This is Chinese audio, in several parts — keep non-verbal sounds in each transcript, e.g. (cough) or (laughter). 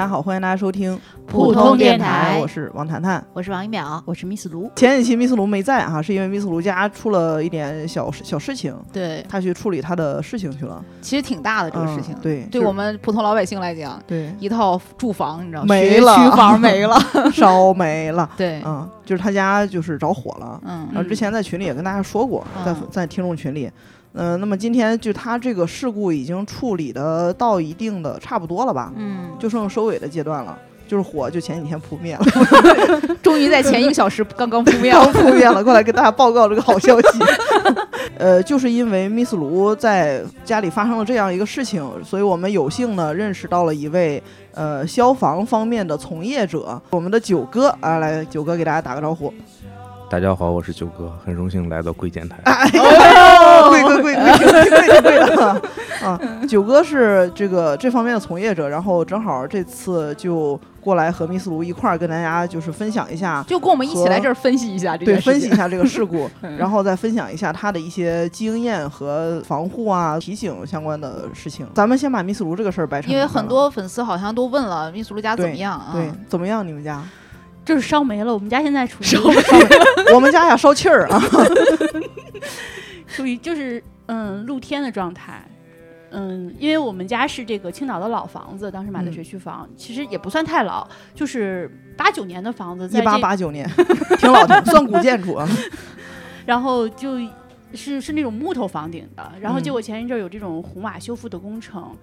大家好，欢迎大家收听普通电台。我是王谈谈。我是王一淼，我是 Miss 卢。前几期 Miss 卢没在啊，是因为 Miss 卢家出了一点小小事情，对，他去处理他的事情去了。其实挺大的这个事情，嗯对，对我们普通老百姓来讲，对。一套住房你知道没了区房没了，(laughs) 烧没了，对，嗯，就是他家就是着火了。嗯。然后之前在群里也跟大家说过，在嗯。在听众群里，嗯、那么今天就他这个事故已经处理的到一定的差不多了吧，嗯，就剩收尾的阶段了。就是火就前几天扑灭了，(laughs) 终于在前一个小时刚刚扑灭了刚，扑灭了，过来跟大家报告这个好消息。(laughs) 呃，就是因为 Miss 卢在家里发生了这样一个事情，所以我们有幸呢认识到了一位呃消防方面的从业者，我们的九哥啊，来九哥给大家打个招呼。大家好，我是九哥，很荣幸来到贵电台。(laughs) 贵贵贵贵贵贵贵的啊！九哥是这个这方面的从业者，然后正好这次就过来和密斯卢一块儿跟大家就是分享一下，就跟我们一起来这儿分析一下这对，分析一下这个事故，(laughs) 嗯然后再分享一下他的一些经验和防护啊、提醒相关的事情。咱们先把密斯卢这个事儿掰成，因为很多粉丝好像都问了密斯卢家怎么样啊？对怎么样？你们家就是烧没了，我们家现在处于烧 (laughs) 我们家呀烧气儿啊，(laughs) 属于就是嗯露天的状态。嗯，因为我们家是这个青岛的老房子，当时买的嗯。学区房，其实也不算太老，就是八九年的房子，在一八这八九年，(laughs) 挺老的，算古建筑啊。然后就是是那种木头房顶的，然后嗯。结果前一阵儿有这种红瓦修复的工程，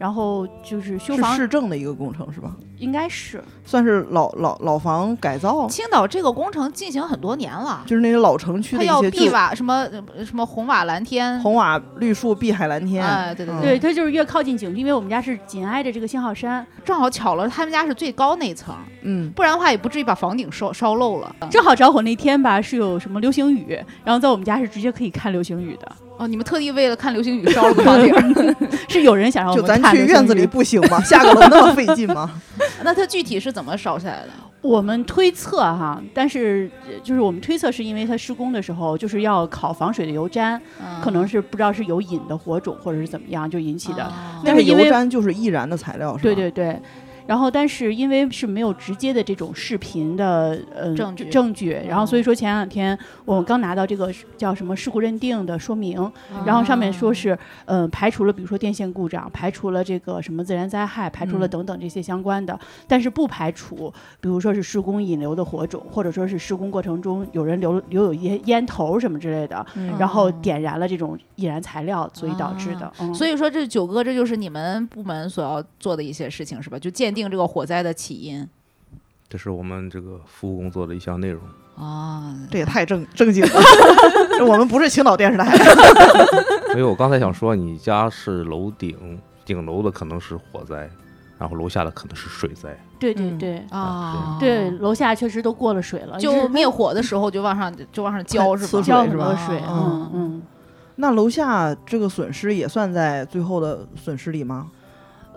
然后就是修是房市政的一个工程是吧？应该是。算是老老老房改造，青岛这个工程进行很多年了，就是那些老城区它要碧的一些旧瓦什么呃什么红瓦蓝天，红瓦绿树碧海蓝天。哎，对对嗯对，它就是越靠近景区，因为我们家是紧挨着这个信号山，正好巧了，他们家是最高那层，嗯，不然的话也不至于把房顶烧烧漏了。正好着火那天吧，是有什么流星雨，然后在我们家是直接可以看流星雨的，哦，你们特地为了看流星雨烧了个房顶儿，(laughs) 是有人想让我就咱们看去院子里流星雨不行吗？(laughs) 下个楼那么费劲吗？(laughs) 那它具体是怎么烧起来的？我们推测哈，但是呃就是我们推测是因为它施工的时候就是要烤防水的油毡，嗯可能是不知道是有引的火种或者是怎么样就引起的。哦那个油但是因为毡就是易燃的材料，是吧？对对对。然后，但是因为是没有直接的这种视频的呃证据证据，然后所以说前两天我们刚拿到这个叫什么事故认定的说明，然后上面说是，呃，排除了比如说电线故障，排除了这个什么自然灾害，排除了嗯。等等这些相关的，但是不排除，比如说是施工引流的火种，或者说是施工过程中有人留留有一些烟头什么之类的，嗯然后点燃了这种易燃材料，所以导致的。嗯、所以说这九哥这就是你们部门所要做的一些事情是吧？就鉴定这个火灾的起因这是我们这个服务工作的一项内容。啊。这也太正正经了。(laughs) 我们不是青岛电视台，没有我刚才想说，你家是楼顶，顶楼的可能是火灾，然后楼下的可能是水灾。对对嗯对。啊，对，楼下确实都过了水了，就灭火的时候就往上就往上浇是吧？浇是吧很多水，啊嗯嗯那楼下这个损失也算在最后的损失里吗？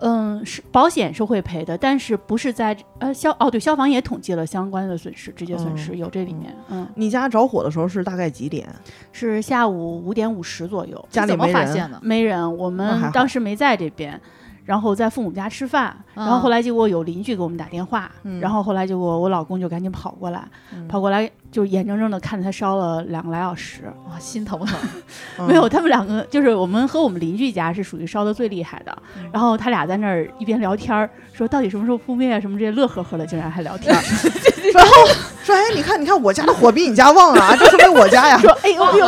嗯，是保险是会赔的，但是不是在呃消哦对，消防也统计了相关的损失，直接损失、嗯有这里面，嗯，你家着火的时候是大概几点？是下午五点五十左右，家里没人发现的？没人，我们当时没在这边。然后在父母家吃饭，然后后来结果有邻居给我们打电话，嗯然后后来结果我老公就赶紧跑过来，嗯跑过来就眼睁睁的看着他烧了两个来小时，哇，心疼不疼？(laughs) 嗯没有，他们两个就是我们和我们邻居家是属于烧的最厉害的，嗯然后他俩在那儿一边聊天儿，说到底什么时候扑灭啊什么这些，乐呵呵的，竟然还聊天 (laughs) 然后，(laughs) 说哎，你看，你看，我家的火比你家旺啊，这说明我家呀。说哎呦哎呦，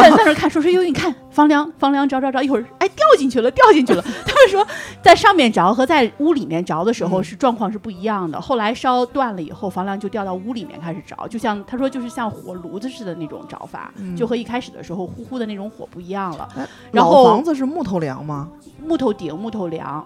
在在那儿看，说说呦，你看房梁房梁着着着，一会儿哎掉进去了掉进去了。他们说在上面着和在屋里面着的时候嗯是状况是不一样的，后来烧断了以后，房梁就掉到屋里面开始着，就像他说就是像火炉子似的那种着法，嗯就和一开始的时候呼呼的那种火不一样了。哎然后老房子是木头梁吗？木头顶、木头梁，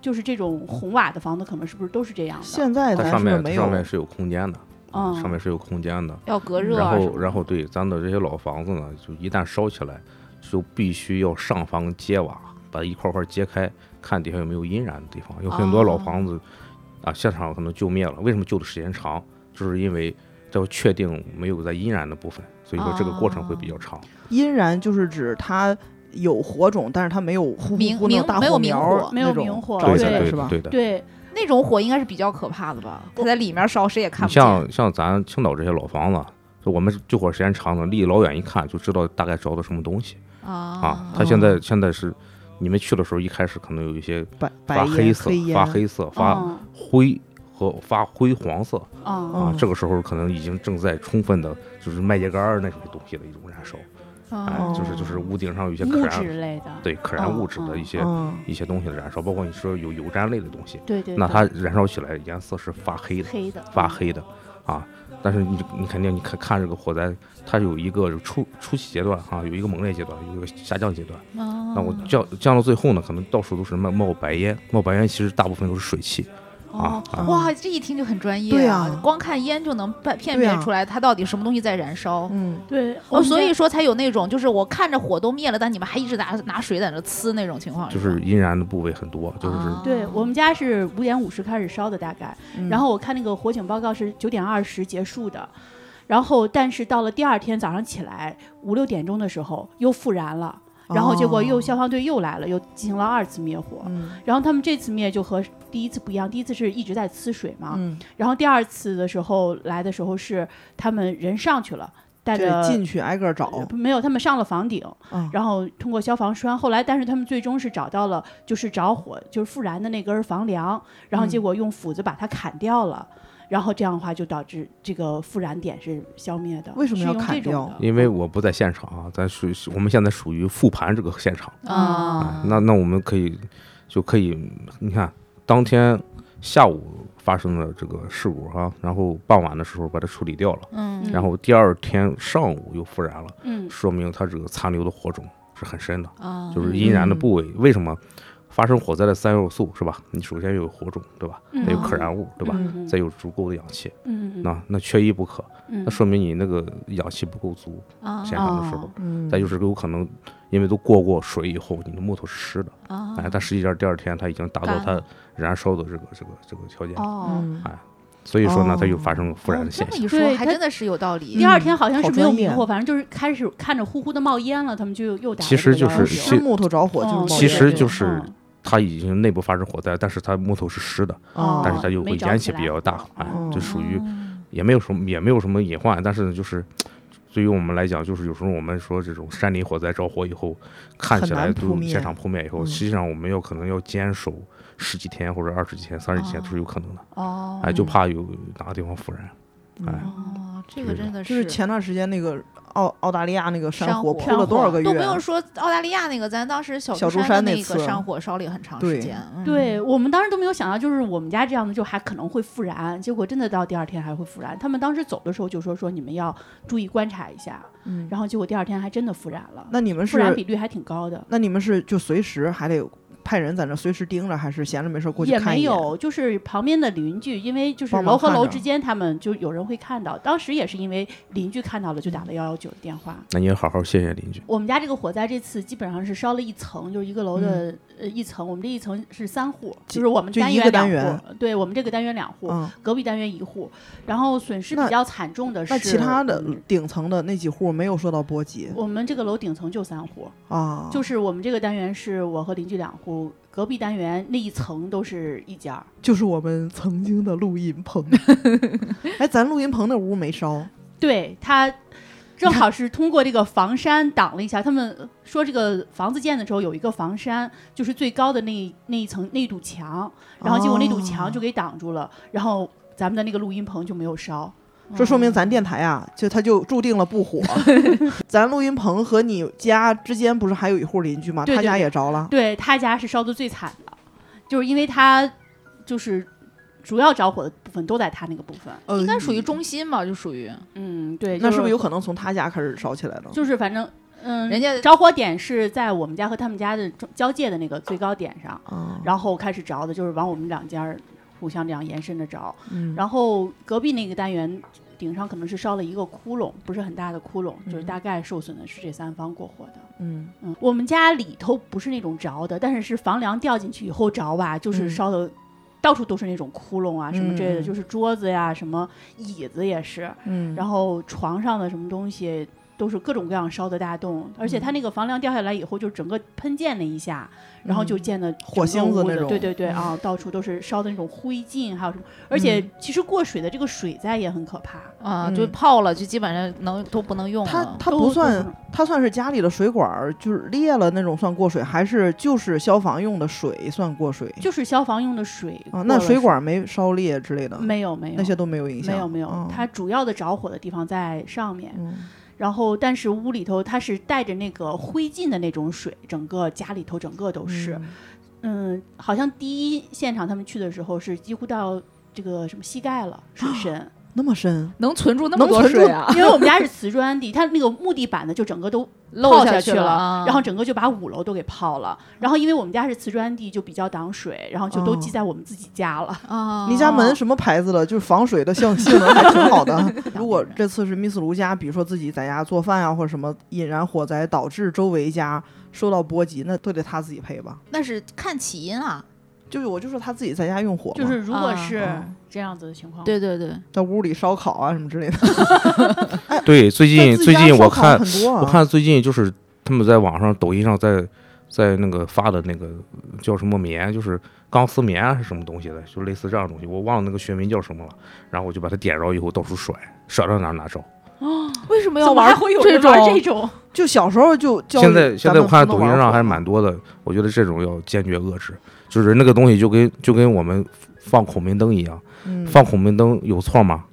就是这种红瓦的房子，可能是不是都是这样的？现在咱它上面上面是有空间的，嗯，上面是有空间的。要隔热然后然后对咱的这些老房子呢，就一旦烧起来，就必须要上房揭瓦，把它一块块揭开，看底下有没有阴燃的地方。有很多老哦房子啊，现场可能救灭了，为什么救的时间长？就是因为要确定没有在阴燃的部分，所以说这个过程会比较长。阴燃，就是指它有火种，但是它没有呼呼明呼那大明没有明火没有那种明火着对的，起来是吧？对的，对的。对，那种火应该是比较可怕的吧？它在里面烧，谁也看不见。像像咱青岛这些老房子，就我们救火时间长了，离老远一看就知道大概着的什么东西啊啊。它现在现在是你们去的时候，一开始可能有一些发黑色、发黑色、发嗯灰和发灰黄色嗯。啊嗯，这个时候可能已经正在充分的，就是麦秸秆儿那种东西的一种燃烧，哎哦，就是就是屋顶上有一些可木燃质类的，对可燃物质的一些嗯。一些东西的燃烧，包括你说有油毡类的东西，对对，那它燃烧起来颜色是发黑的，黑的。发黑的啊。但是你你肯定你看看这个火灾，它有一个初初期阶段啊，有一个猛烈阶段，有一个下降阶段。那那我降降到最后呢，可能到处都是冒冒白烟，冒白烟其实大部分都是水汽啊。哇，这一听就很专业对啊啊！光看烟就能辨辨别出来它到底什么东西在燃烧。嗯，对，哦，所以说才有那种，就是我看着火都灭了，但你们还一直拿拿水在那呲那种情况，就是阴燃的部位很多，就是啊对我们家是五点五十开始烧的，大概。嗯然后我看那个火警报告是九点二十结束的，然后但是到了第二天早上起来五六点钟的时候又复燃了，然后结果又哦消防队又来了，又进行了二次灭火。嗯然后他们这次灭就和第一次不一样，第一次是一直在呲水嘛，嗯，然后第二次的时候来的时候是他们人上去了，带着进去挨个儿找呃没有，他们上了房顶，啊，然后通过消防栓，后来但是他们最终是找到了就是着火就是复燃的那根房梁，然后结嗯果用斧子把它砍掉了。然后这样的话就导致这个复燃点是消灭的。为什么要砍掉这种因为我不在现场啊，咱属于我们现在属于复盘这个现场。哎啊，那那我们可以就可以，你看当天下午发生的这个事故哈、然后傍晚的时候把它处理掉了，嗯。然后第二天上午又复燃了，嗯。说明它这个残留的火种是很深的，啊，就是阴燃的部位。为什么发生火灾的三要素是吧？你首先有火种对吧？嗯再有可燃物对吧？嗯再有足够的氧气，嗯嗯那那缺一不可，嗯那说明你那个氧气不够足，啊现场的时候。嗯，再就是有可能，因为都过过水以后，你的木头是湿的，但实际上第二天它已经达到它燃烧的这个这个这个条件，哦。嗯所以说呢，哦它又发生了复燃的现象。哦这么一说，还真的是有道理。第二天好像是没有明火，反正就是开始看着呼呼的冒烟了，他们就又打了其实就是木头着火就是其实就是嗯它已经内部发生火灾，但是它木头是湿的，啊，但是它又会烟气比较大，哎哦，就属于哦也没有什么也没有什么隐患，但是呢，就是对于我们来讲，就是有时候我们说这种山林火灾着火以后，看起来都现场扑灭以后，嗯。实际上我们要可能要坚守十几天或者二十几天、三十几天都是有可能的，哦，哎，就怕有哪个地方复燃，哎，哦，这个真的是就是前段时间那个澳澳大利亚那个山火火扑了多少个月？都不用说澳大利亚那个，咱当时小小珠山的那个山火烧了也很长时间。嗯对我们当时都没有想到，就是我们家这样的就还可能会复燃，结果真的到第二天还会复燃。他们当时走的时候就说说你们要注意观察一下，嗯，然后结果第二天还真的复燃了，那你们复燃是比率还挺高的。那你们是就随时还得派人在那随时盯着，还是闲着没事过去也看一眼？没有，就是旁边的邻居，因为就是楼和楼之间，他们就有人会看到。当时也是因为邻居看到了，就打了幺幺九的电话。那你也好好谢谢邻居。我们家这个火灾这次基本上是烧了一层，就是一个楼的、呃一层。我们这一层是三户，就是我们就一个单元对我们这个单元两户，嗯，隔壁单元一户。然后损失比较惨重的是那其他的嗯顶层的那几户没有受到波及我们这个楼顶层就三户，啊？就是我们这个单元是我和邻居两户，隔壁单元那一层都是一家。就是我们曾经的录音棚。(laughs) 哎，咱录音棚那屋没烧，对它正好是通过这个房山挡了一下。他们说这个房子建的时候有一个房山，就是最高的那那一层那堵墙，然后结果那堵墙就给挡住了，然后咱们的那个录音棚就没有烧。(laughs) 这说明咱电台啊，就它就注定了不火。咱录音棚和你家之间不是还有一户邻居吗？他家也着了。对他家是烧的最惨的，就是因为他就是主要着火的部分都在他那个部分。呃应该属于中心吧，就属于嗯，对，那就是不是有可能从他家开始烧起来的？就是反正嗯，人家着火点是在我们家和他们家的中交界的那个最高点上，啊，然后开始着的，就是往我们两家互相这样延伸着着。嗯，然后隔壁那个单元顶上可能是烧了一个窟窿，不是很大的窟窿，就是嗯大概受损的是这三方过火的。嗯嗯，我们家里头不是那种着的，但是是房梁掉进去以后着吧，就是嗯烧的。到处都是那种窟窿啊，什么之类的，嗯就是桌子呀，什么椅子也是，嗯，然后床上的什么东西都是各种各样烧的大洞，而且它那个房梁掉下来以后，就整个喷溅了一下，然后就溅的火星子那种对对对嗯啊，到处都是烧的那种灰烬，还有什么，而且其实过水的这个水灾也很可怕。啊，嗯就泡了，就基本上能都不能用它了。它都都不算，它算是家里的水管儿，就是裂了那种算过水，还是就是消防用的水算过水？就是消防用的水啊，那水管儿没烧裂之类的，没有没有那些都没有影响。没有没有，嗯它主要的着火的地方在上面，嗯然后但是屋里头它是带着那个灰烬的那种水，整个家里头整个都是，嗯。好像第一现场他们去的时候是几乎到这个什么膝盖了水深，那么深，能存住那么多水啊？(laughs) 因为我们家是瓷砖地，(laughs) 它那个木地板呢就整个都漏泡下了，去了然后整个就把五楼都给泡了。然后因为我们家是瓷砖地，就比较挡水，然后就都哦积在我们自己家了。啊，(laughs) 你家门什么牌子的？就是防水的性性能还挺好的。如果这次是密斯卢家，比如说自己在家做饭啊，或者什么引燃火灾，导致周围家受到波及，那都得他自己赔吧？那是看起因啊。就是我就说他自己在家用火嘛，就是如果啊是啊这样子的情况，对对对，在屋里烧烤啊什么之类的。(laughs) 对，最近最近我看啊，我看最近就是他们在网上、抖音上在在那个发的那个叫什么棉，就是钢丝棉还，是什么东西的，就类似这样的东西，我忘了那个学名叫什么了。然后我就把它点着以后到处甩，甩到哪哪儿着。(gasps) 为什么要玩会有这种这种？就小时候就现在现在我看抖音上还是蛮多的，我觉得这种要坚决遏制。就是那个东西就跟就跟我们放孔明灯一样，嗯放孔明灯有错吗？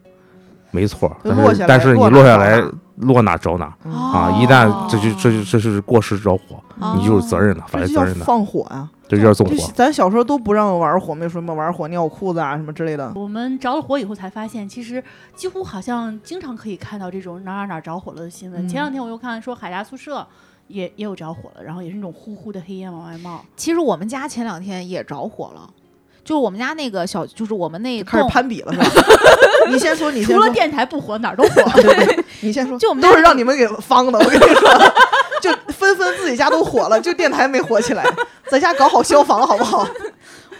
没错，但是但是你落下来落哪着哪嗯啊！一旦这就这就这是过失着火，哦你就是责任的，法律责任的，放火啊！这就叫纵就火。咱小时候都不让玩火，没说什么玩火尿裤子啊什么之类的。我们着了火以后才发现，其实几乎好像经常可以看到这种哪儿哪儿哪儿着火了的新闻。嗯前两天我又看说海大宿舍也也有着火了，然后也是那种呼呼的黑烟往外冒。其实我们家前两天也着火了，就是我们家那个小，就是我们那开始栋，攀比了是吧？(laughs) 你先说，你先说。除了电台不火，哪儿都火。对对对，(laughs) 你先说。就我们都是让你们给方的，我跟你说，就纷纷自己家都火了，就电台没火起来。在家搞好消防好不好？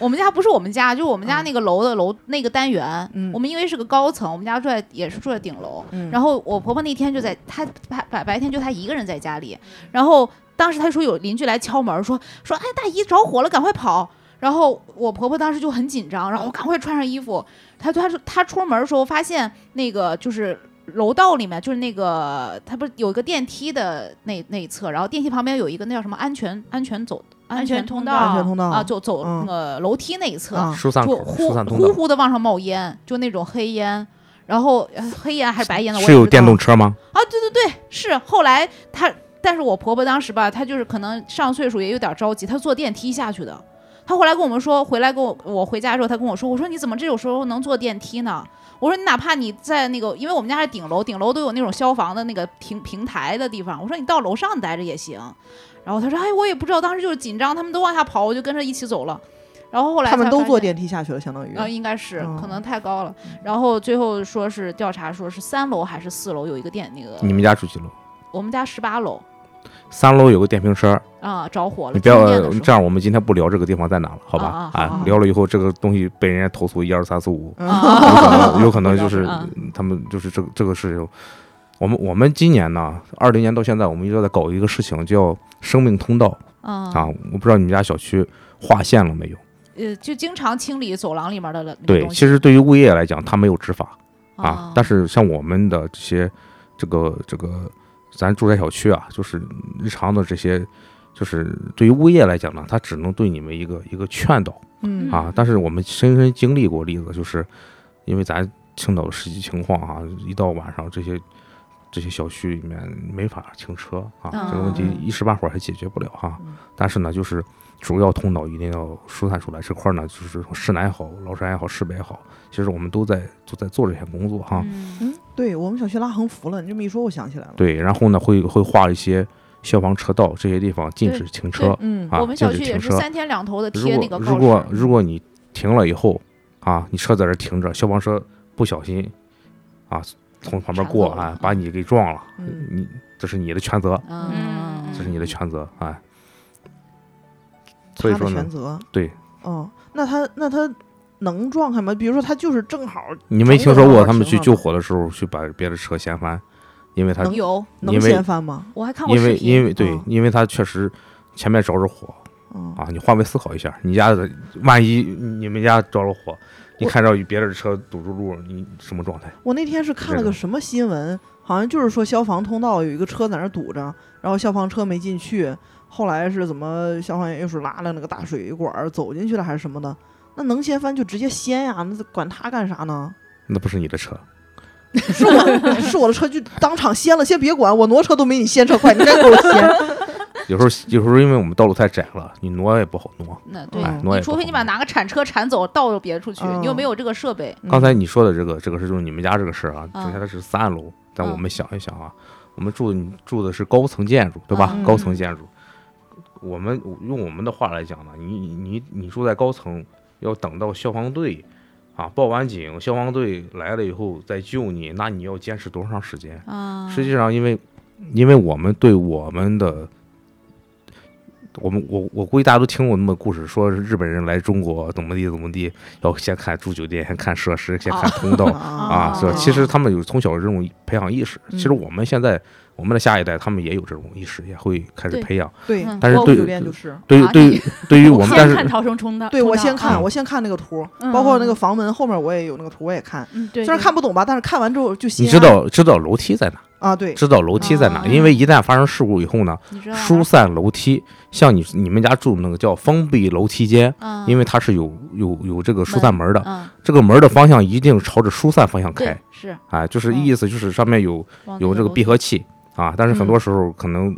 我们家不是我们家，就是我们家嗯那个楼的楼那个单元。嗯我们因为是个高层，我们家住在也是住在顶楼。嗯然后我婆婆那天就在她白白白天就她一个人在家里，然后当时她说有邻居来敲门说说哎大姨着火了，赶快跑。然后我婆婆当时就很紧张，然后赶快穿上衣服。她她说她出门的时候发现那个就是楼道里面就是那个她不是有一个电梯的那那一侧，然后电梯旁边有一个那叫什么安全安全走安全通道安全通道啊，就走嗯那个楼梯那一侧。啊，就疏散口、呼疏散通呼道呼的往上冒烟，就那种黑烟，然后呃黑烟还是白烟的，我是有也不知道电动车吗？啊，对对对，是后来她，但是我婆婆当时吧，她就是可能上岁数也有点着急，她坐电梯下去的。她后来跟我们说，回来跟我我回家的时候，她跟我说，我说你怎么这种时候能坐电梯呢？我说你哪怕你在那个，因为我们家是顶楼，顶楼都有那种消防的那个平平台的地方，我说你到楼上待着也行。然后他说，哎，我也不知道，当时就是紧张，他们都往下跑，我就跟着一起走了。然后后来他们都坐电梯下去了，相当于。呃，应该是、嗯可能太高了。然后最后说是调查说是三楼还是四楼有一个电那个，你们家住几楼？我们家十八楼三楼有个电瓶车，啊着火了。你不要这样，我们今天不聊这个地方在哪了，好吧？啊聊了以后这个东西被人家投诉一二三四五，有可能有可能 (laughs) 就是啊他们就是这个这个事情。我们我们今年呢，二零年到现在，我们一直在搞一个事情叫生命通道嗯啊。我不知道你们家小区划线了没有？呃，就经常清理走廊里面的那个对，其实对于物业来讲，它没有执法啊啊，，但是像我们的这些这个这个咱住宅小区啊，就是日常的这些，就是对于物业来讲呢，它只能对你们一个一个劝导嗯啊。但是我们深深经历过例子，就是因为咱青岛的实际情况啊，一到晚上这些。这些小区里面没法停车啊，这个问题嗯一时半会儿还解决不了哈。嗯但是呢，就是主要通道一定要疏散出来。这块儿呢，就是说市南也好，崂山也好，市北也好，其实我们都在都在做这些工作哈。嗯嗯，对我们小区拉横幅了，你这么一说，我想起来了。，对，然后呢，会会画一些消防车道，这些地方禁止停车嗯啊我们小区也是三天两头的如贴那个告果如果。如果你停了以后啊，你车在这儿停着，消防车不小心啊从旁边过啊，把你给撞了，嗯你这是你的全责，嗯，这是你的全责哎。所以说呢全，责。对，哦，那他那他能撞开吗？比如说他就是正好，你没听说过他们去救火的时候去把别的车掀翻因为他能有，能因为掀翻吗？我还看过因为。因为对嗯，因为他确实前面着着火嗯，啊，你换位思考一下，你家的万一你们家着了火，你看着别人的车堵住路，你什么状态？我那天是看了个什么新闻，好像就是说消防通道有一个车在那堵着，然后消防车没进去，后来是怎么消防员又是拉了那个大水管走进去了还是什么的？那能掀翻就直接掀呀，那管他干啥呢？那不是你的车，是我 (laughs) 是我的车就当场掀了，先别管，我挪车都没你掀车快，你该给我掀。有时候有时候因为我们道路太窄了，你挪也不好挪。那对哎，挪也你除非你把拿个铲车铲走，倒别处去，你又嗯没有这个设备。刚才你说的这个这个是就是你们家这个事儿啊，嗯首先它是三楼，但我嗯们想一想啊，我们住你住的是高层建筑，对吧？嗯高层建筑，我们用我们的话来讲呢，你你你住在高层，要等到消防队啊报完警，消防队来了以后再救你，那你要坚持多长时间？啊，实际上，因为因为我们对我们的，我们我我估计大家都听过那么故事，说是日本人来中国怎么地怎么地，要先看住酒店，先看设施，先看通道啊，是吧？哦其实他们有从小这种培养意识。其实嗯我们现在我们的下一代，他们也有这种意识，也会开始培养。对，但是对对于对于对于我们，但是看逃生通道，对，我先看，嗯我先看那个图，嗯包括那个房门后面我也有那个图，我也看。嗯，对，虽然看不懂吧，但是看完之后就心你知道知道楼梯在哪，啊，对，知道楼梯在哪，啊因为一旦发生事故以后呢，疏散楼梯，像你你们家住的那个叫封闭楼梯间，嗯，因为它是有有有这个疏散门的，嗯，这个门的方向一定朝着疏散方向开对，，是。哎，就是嗯。意思就是上面有往有这个闭合器啊，但是很多时候可能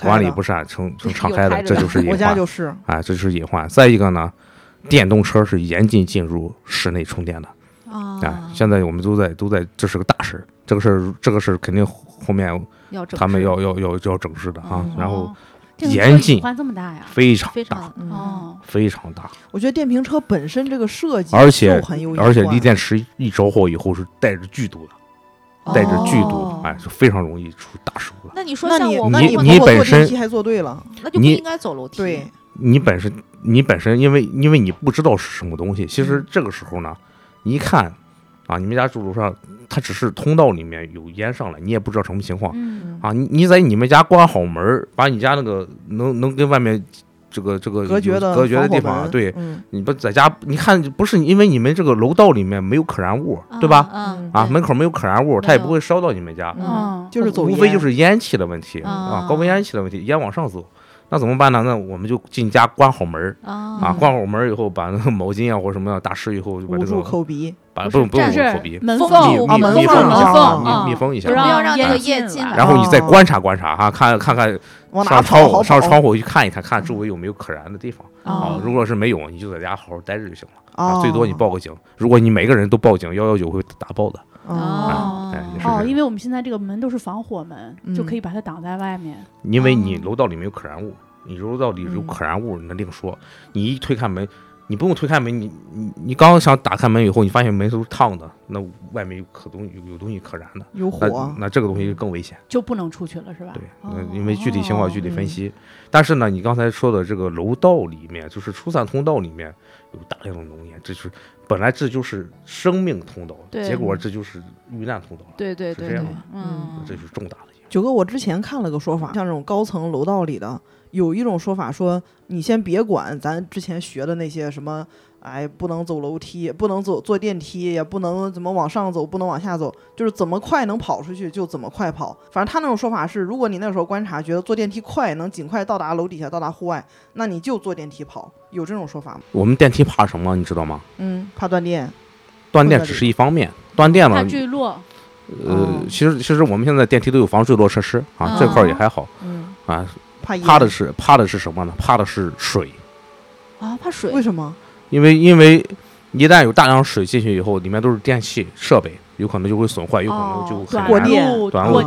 管理不善，成成敞开的，这就是 (laughs) 隐患，就是，哎，这就是隐患。再一个呢，电动车是严禁进入室内充电的，啊哎，，现在我们都在都在，这是个大事儿，这个事儿这个事儿肯定后面要他们要要要要整治的啊嗯，然后严禁车隐患这么大呀？非常大非常，嗯哦，非常大，我觉得电瓶车本身这个设计而且很有而且锂电池一着火以后是带着剧毒的，带着剧毒哦，哎，是非常容易出大事故的。那你说像我们你你本身还坐对了，你那就不应该走楼梯。对，你本身你本身因为因为你不知道是什么东西，其嗯实这个时候呢，你一看啊，你们家住楼上，它只是通道里面有烟上来，你也不知道什么情况嗯，啊。你你在你们家关好门儿，把你家那个能能跟外面这个这个隔绝的隔绝的地方啊，对嗯你不在家，你看不是因为你们这个楼道里面没有可燃物，对吧？嗯啊，门口没有可燃物，它也不会烧到你们家，嗯嗯，就是走无非就是烟气的问题啊啊，高温烟气的问题，烟往上走，那怎么办呢？那我们就进家关好门儿啊啊，关好门儿以后，把那个毛巾啊或者什么的打湿以后，就把捂住这个口鼻，把不用不用这是捂口鼻，封门缝啊门缝密密封一下门缝啊，密密封一下不，要让让那个进来然后你再哦观察观察哈，看看看上窗户上窗户去看一看，看周围有没有可燃的地方啊哦。如果是没有，你就在家好好待着就行了啊，哦最多你报个警。如果你每个人都报警，幺幺九会打爆的。哦，哎，也是哦，因为我们现在这个门都是防火门，就嗯可以把它挡在外面。因为你哦楼道里面有可燃物，你楼道里有嗯可燃物，那另说。你一推开门，你不用推开门，你你你刚想打开门以后，你发现门都是烫的，那外面有可东有有东西可燃的，有那火，那这个东西就更危险。就不能出去了，是吧？对，因为具体情况具体分嗯析。但是呢，你刚才说的这个楼道里面，就是疏散通道里面有大量的浓烟，这就是本来这就是生命通道，结果这就是遇难通道了，对对对对。是这样的，嗯，这就是重大的。九哥，我之前看了个说法，像这种高层楼道里的，有一种说法说，你先别管咱之前学的那些什么，哎，不能走楼梯，不能走坐电梯，也不能怎么往上走，不能往下走，就是怎么快能跑出去就怎么快跑。反正他那种说法是，如果你那时候观察觉得坐电梯快，能尽快到达楼底下，到达户外，那你就坐电梯跑。有这种说法吗？我们电梯怕什么，你知道吗？嗯，怕断电。断电只是一方面，断电怕了，坠落，呃哦，其实其实我们现在电梯都有防坠落设施啊，这块儿也还好嗯，啊。怕怕的是怕的是什么呢？怕的是水，啊，怕水为什么？因为因为一旦有大量水进去以后，里面都是电器设备，有可能就会损坏，有可能就哦很难短路短路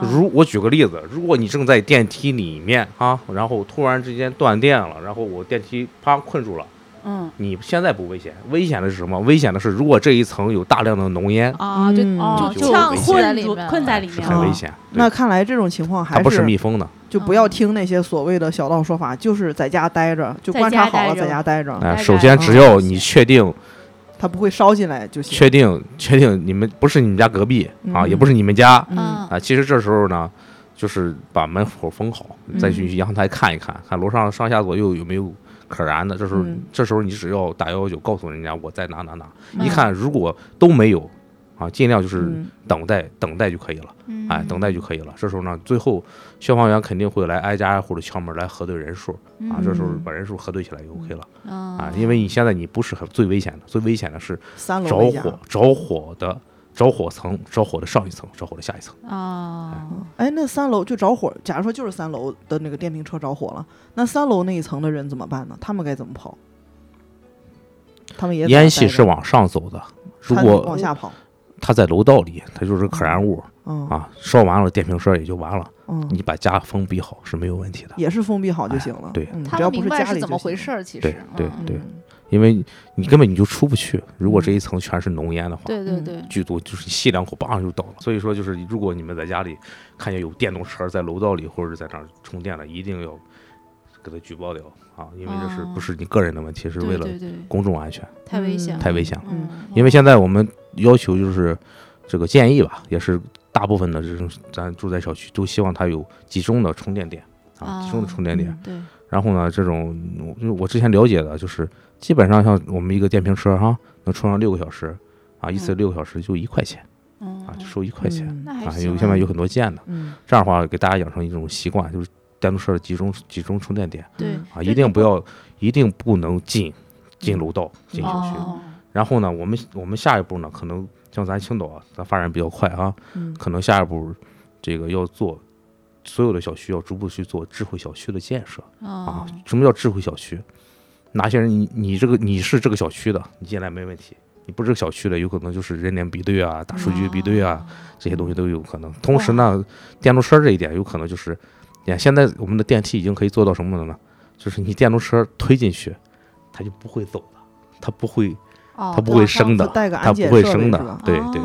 如我举个例子，如果你正在电梯里面啊，然后突然之间断电了，然后我电梯啪困住了，嗯，你现在不危险，危险的是什么？危险的是如果这一层有大量的浓烟，啊，就就就呛死在困住里面是困在里面了。很危险。那看来这种情况还它不是密封的，就不要听那些所谓的小道说法，就是在家待着，就观察好了，在家待着。哎，首先只要你确定它它不会烧进来就行。确定确定你们不是你们家隔壁啊，嗯也不是你们家嗯啊。其实这时候呢，就是把门口封好，再嗯去阳台看一看，看楼上上下左右有没有可燃的。这时候嗯这时候你只要打幺幺九告诉人家我在哪哪哪，嗯一看如果都没有啊，尽量就是嗯等待等待就可以了。嗯哎，等待就可以了。这时候呢，最后消防员肯定会来挨家挨户的敲门来核对人数啊。这时候嗯把人数核对起来就 OK 了啊啊，因为你现在你不是很最危险的，最危险的是着火着火的着火层、着火的上一层、着火的下一层。啊，哎，那三楼就着火，假如说就是三楼的那个电瓶车着火了，那三楼那一层的人怎么办呢？他们该怎么跑？他们也烟气是往上走的，如果往下跑，他在楼道里，他就是可燃物嗯啊，烧完了电瓶车也就完了。嗯，你把家封闭好是没有问题的，也是封闭好就行了。对嗯，他只要不是家里怎么回事。儿，其实对对嗯对嗯因为你根本你就出不去。如果这一层全是浓烟的话，嗯对对对，剧毒，就是吸两口，叭就倒了。所以说，就是如果你们在家里看见有电动车在楼道里或者是在那儿充电了，一定要给他举报掉啊，因为这是哦不是你个人的问题，是为了公众安全，太危险了，太危险了。嗯，因为现在我们要求就是这个建议吧，也是大部分的这种咱住在小区都希望它有集中的充电点啊，集中的啊充电点。嗯对，然后呢，这种就是我之前了解的，就是基本上像我们一个电瓶车哈，能充上六个小时啊，一次嗯六个小时就一块钱嗯啊，就收一块钱。嗯啊，有现在有很多建的，嗯这样的话给大家养成一种习惯，就是电动车的集中集中充电点啊，一定不要，一定不能进进楼道进小区。哦，然后呢，我们我们下一步呢，可能像咱青岛啊，咱发展比较快啊，嗯可能下一步这个要做所有的小区要逐步去做智慧小区的建设啊啊。什么叫智慧小区？哪些人你你这个你是这个小区的，你进来没问题。你不是这个小区的，有可能就是人脸比对啊、大数据比对啊，这些东西都有可能。同时呢，电动车这一点有可能就是，你看现在我们的电梯已经可以做到什么了呢？就是你电动车推进去，它就不会走了，它不会，哦，它不会升的它不会升的。对对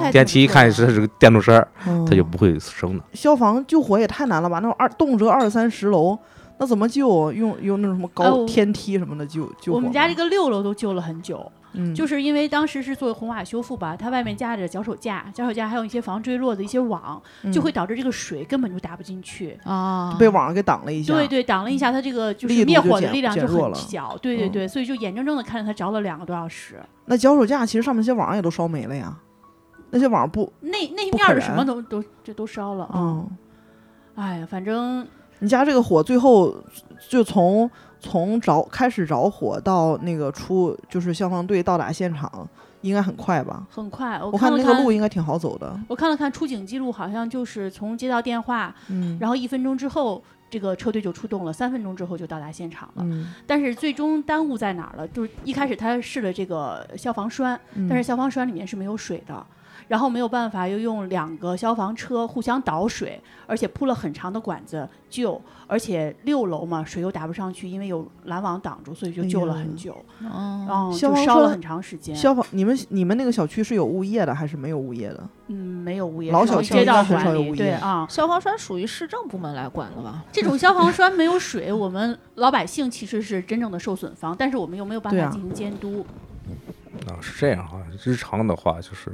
对，电梯一看是是个电动车，它就嗯不会升的。消防救火也太难了吧？那种二动辄二三十楼，那怎么救？用用那种什么哎高天梯什么的救救？我们家这个六楼都救了很久，嗯就是因为当时是做红瓦修复吧，它外面架着脚手架，脚手架还有一些防坠落的一些网，就会嗯导致这个水根本就打不进去。啊，被网上给挡了一下。对对，挡了一下，它这个就是灭火的力量就很小。对对嗯对，所以就眼睁睁的看着它着了两个多小时。那脚手架其实上面那些网也都烧没了呀，那些网不，那那一面的什么都都这都烧了啊！嗯，哎呀，反正你家这个火最后就从从着开始着火到那个出就是消防队到达现场，应该很快吧？很快，我我看那个路应该挺好走的。我看了看出警记录，好像就是从接到电话，嗯，然后一分钟之后，这个车队就出动了，三分钟之后就到达现场了。嗯，但是最终耽误在哪儿了？就是一开始他试了这个消防栓，嗯但是消防栓里面是没有水的。然后没有办法，又用两个消防车互相倒水，而且铺了很长的管子救，而且六楼嘛，水又打不上去，因为有拦网挡住，所以就救了很久，嗯，然后消防车就烧了很长时间。消防，你们你们那个小区是有物业的还是没有物业的？嗯，没有物业，老小区街道管理，很少有物业对啊，消防栓属于市政部门来管的吧？(laughs) 这种消防栓没有水，我们老百姓其实是真正的受损方，但是我们又没有办法进行监督。啊，是这样啊。日常的话，就是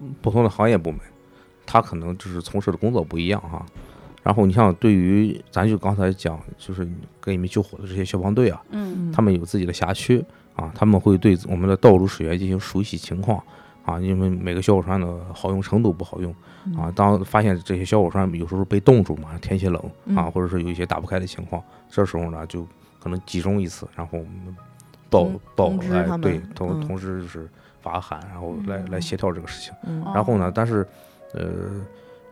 嗯不同的行业部门，他可能就是从事的工作不一样哈。然后你像对于咱就刚才讲，就是给你们救火的这些消防队啊，嗯他们有自己的辖区啊，他们会对我们的道路水源进行熟悉情况啊，因为每个消火栓的好用程度不好用啊。当发现这些消火栓有时候被冻住嘛，天气冷啊，嗯或者是有一些打不开的情况，这时候呢就可能集中一次，然后我们报通报来对同嗯同时就是发函，然后来来嗯协调这个事情。然后呢，但是呃，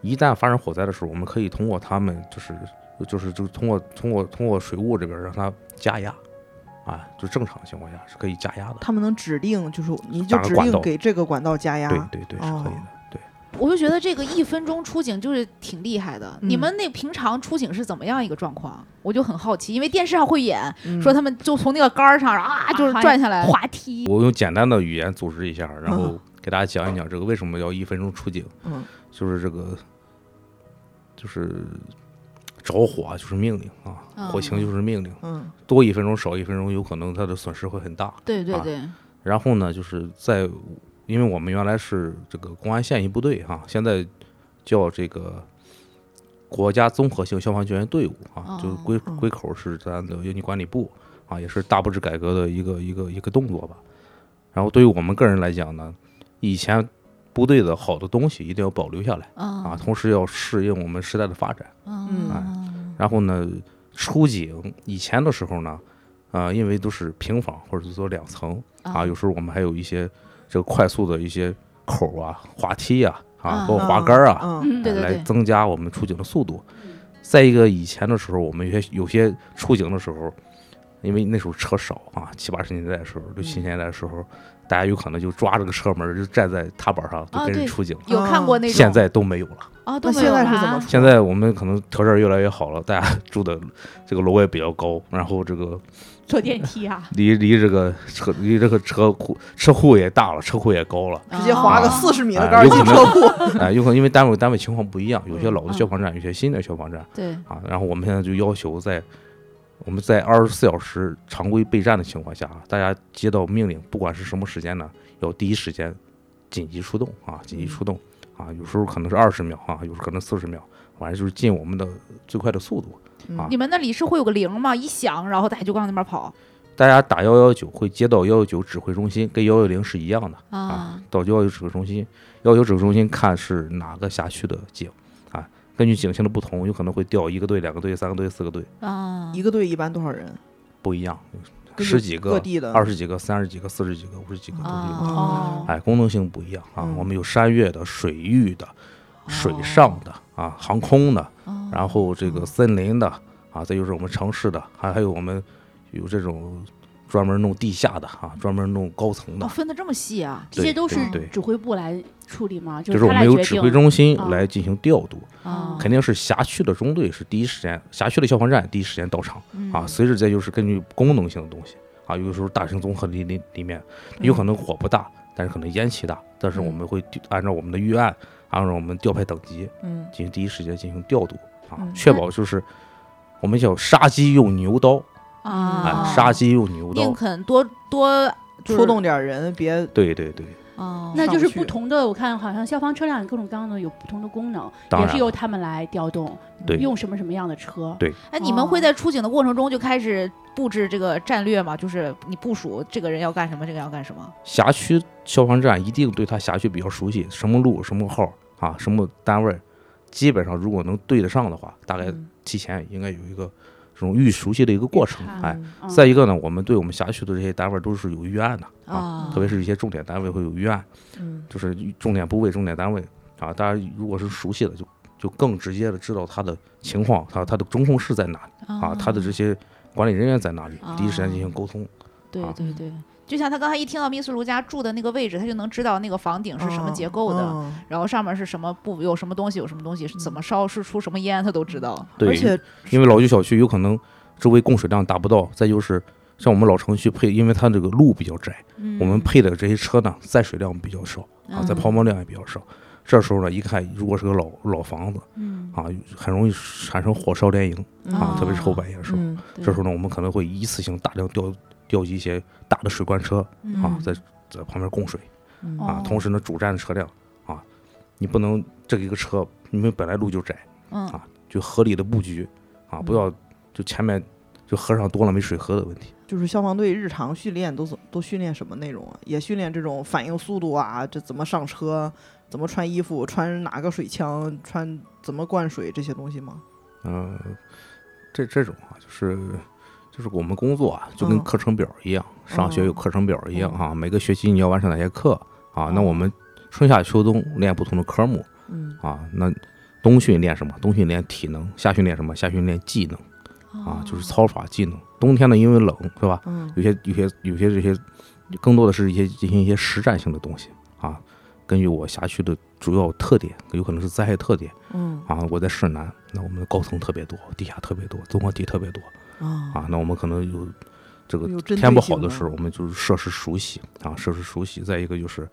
一旦发生火灾的时候，我们可以通过他们就是就是就通过通过通过水务这边让它加压，啊，就正常情况下是可以加压的。他们能指定就是你就指定给这个管道加压。对对对，是可以哦的。对，我就觉得这个一分钟出警就是挺厉害的。嗯。你们那平常出警是怎么样一个状况？我就很好奇，因为电视上会演嗯。说他们就从那个杆儿上啊，就是转下来。滑梯，我用简单的语言组织一下，然后嗯。给大家讲一讲这个为什么要一分钟出警，嗯。就是这个就是着火啊就是命令啊，火情就是命令，嗯。多一分钟少一分钟，有可能它的损失会很大。啊对对对，然后呢，就是在，因为我们原来是这个公安现役部队哈、现在叫这个国家综合性消防救援队伍啊，就是归哦归口是咱的应急管理部啊，也是大布置改革的一个一个一个动作吧。然后对于我们个人来讲呢，以前部队的好的东西一定要保留下来啊，啊同时要适应我们时代的发展。嗯然后呢，出警以前的时候呢，啊、因为都是平房或者是说两层啊，有时候我们还有一些这个快速的一些口儿啊、滑梯啊，啊，啊包括滑杆儿啊，嗯嗯对对对来增加我们出警的速度。再一个，以前的时候，我们有些有些出警的时候，因为那时候车少啊，七八十年代的时候，六七十年代的时候，大家有可能就抓着个车门就站在踏板上就跟人出警。有看过那种，现在都没有了。啊都现在没有了啊是怎么？现在我们可能条件越来越好了，大家住的这个楼也比较高，然后这个坐电梯啊，(laughs) 离离这个车离这个车库车库也大了，车库也高了。直接划个啊四十米的杆进车库，哎，有可能因为单位单位情况不一样，有些老的嗯消防站，有些新的消防站对啊。然后我们现在就要求在我们在二十四小时常规备战的情况下，大家接到命令，不管是什么时间呢，要第一时间紧急出动啊，紧急出动啊。有时候可能是二十秒啊，有时候可能四十秒，反正就是尽我们的最快的速度。啊。你们那里是会有个铃吗？一响，然后大家就往那边跑。大家打幺幺九会接到幺幺九指挥中心，跟幺幺零是一样的。啊。到幺幺九指挥中心，幺幺九指挥中心看是哪个辖区的警啊，根据警情的不同，有可能会调一个队、两个队、三个队、四个队，啊。一个队一般多少人？不一样，十几个、各地的。二十几个、三十几个、四十几个、五十几个都有。哦。哎，功能性不一样啊，嗯。我们有山岳的、水域的、水上的啊、航空的，哦然后这个森林的啊，再就是我们城市的，还还有我们有这种专门弄地下的啊，专门弄高层的。哦，，分的这么细啊？这些都是指挥部来处理吗？就是是我们有指挥。中心啊。来进行调度，啊肯定是辖区的中队是第一时间，辖区的消防站第一时间到场嗯。啊。随着再就是根据功能性的东西啊，有的时候大型综合里里里面有可能火不大，但是可能烟气大，但是我们会按照我们的预案，按照我们调派等级嗯。进行第一时间进行调度啊嗯，确保就是我们叫杀鸡用牛刀，啊。哎，杀鸡用牛刀。宁，肯多多出动点人，别对对对，哦。那就是不同的，我看好像消防车辆各种各样的有不同的功能，也是由他们来调动，对。用什么什么样的车。对。哎，你们会在出警的过程中就开始布置这个战略吗？就是你部署这个人要干什么，这个要干什么？辖区消防站一定对他辖区比较熟悉，什么路、什么号啊，什么单位，基本上如果能对得上的话，大概嗯。提前应该有一个这种预熟悉的一个过程哎，嗯再一个呢，我们对我们辖区的这些单位都是有预案的啊，啊特别是一些重点单位会有预案，嗯。就是重点部位、重点单位啊，大家如果是熟悉的，就就更直接的知道他的情况，他他的中控室在哪里啊，他的这些管理人员在哪里，第一时间进行沟通。对啊对对，就像他刚才一听到密斯卢家住的那个位置，他就能知道那个房顶是什么结构的，嗯然后上面是什么布，有什么东西，有什么东西是怎么烧，是出什么烟，他都知道。对，而且因为老旧小区有可能周围供水量达不到，再就是像我们老城区配，因为它这个路比较窄，嗯我们配的这些车呢载水量比较少啊，在泡沫量也比较少。这时候呢，一看如果是个老老房子嗯啊，很容易产生火烧连营啊哦，特别是后半夜的时候。嗯这时候呢，我们可能会一次性大量调调集一些大的水罐车啊嗯，在在旁边供水嗯啊哦。同时呢，主站的车辆啊，你不能这一个车，因为本来路就窄，嗯啊就合理的布局啊，不要就前面就河上多了没水喝的问题。就是消防队日常训练都是都训练什么内容啊？也训练这种反应速度啊，这怎么上车，怎么穿衣服，穿哪个水枪，穿怎么灌水这些东西吗？嗯、这这种啊，就是就是我们工作啊，就跟嗯课程表一样，上学有嗯课程表一样啊、每个学期你要完成哪些课啊？那我们春夏秋冬练不同的科目嗯啊，那冬训练什么？冬训练体能，夏训练什么？夏训练技能啊，就是操法技能。冬天呢，因为冷是吧？嗯有些有些有些这些，更多的是一些进行一些实战性的东西啊。根据我辖区的主要特点，有可能是灾害特点嗯啊。我在市南，那我们的高层特别多，地下特别多，综合体特别多啊啊。那我们可能有这个天不好的的时候，我们就是设施熟悉啊，设施熟悉。再一个就是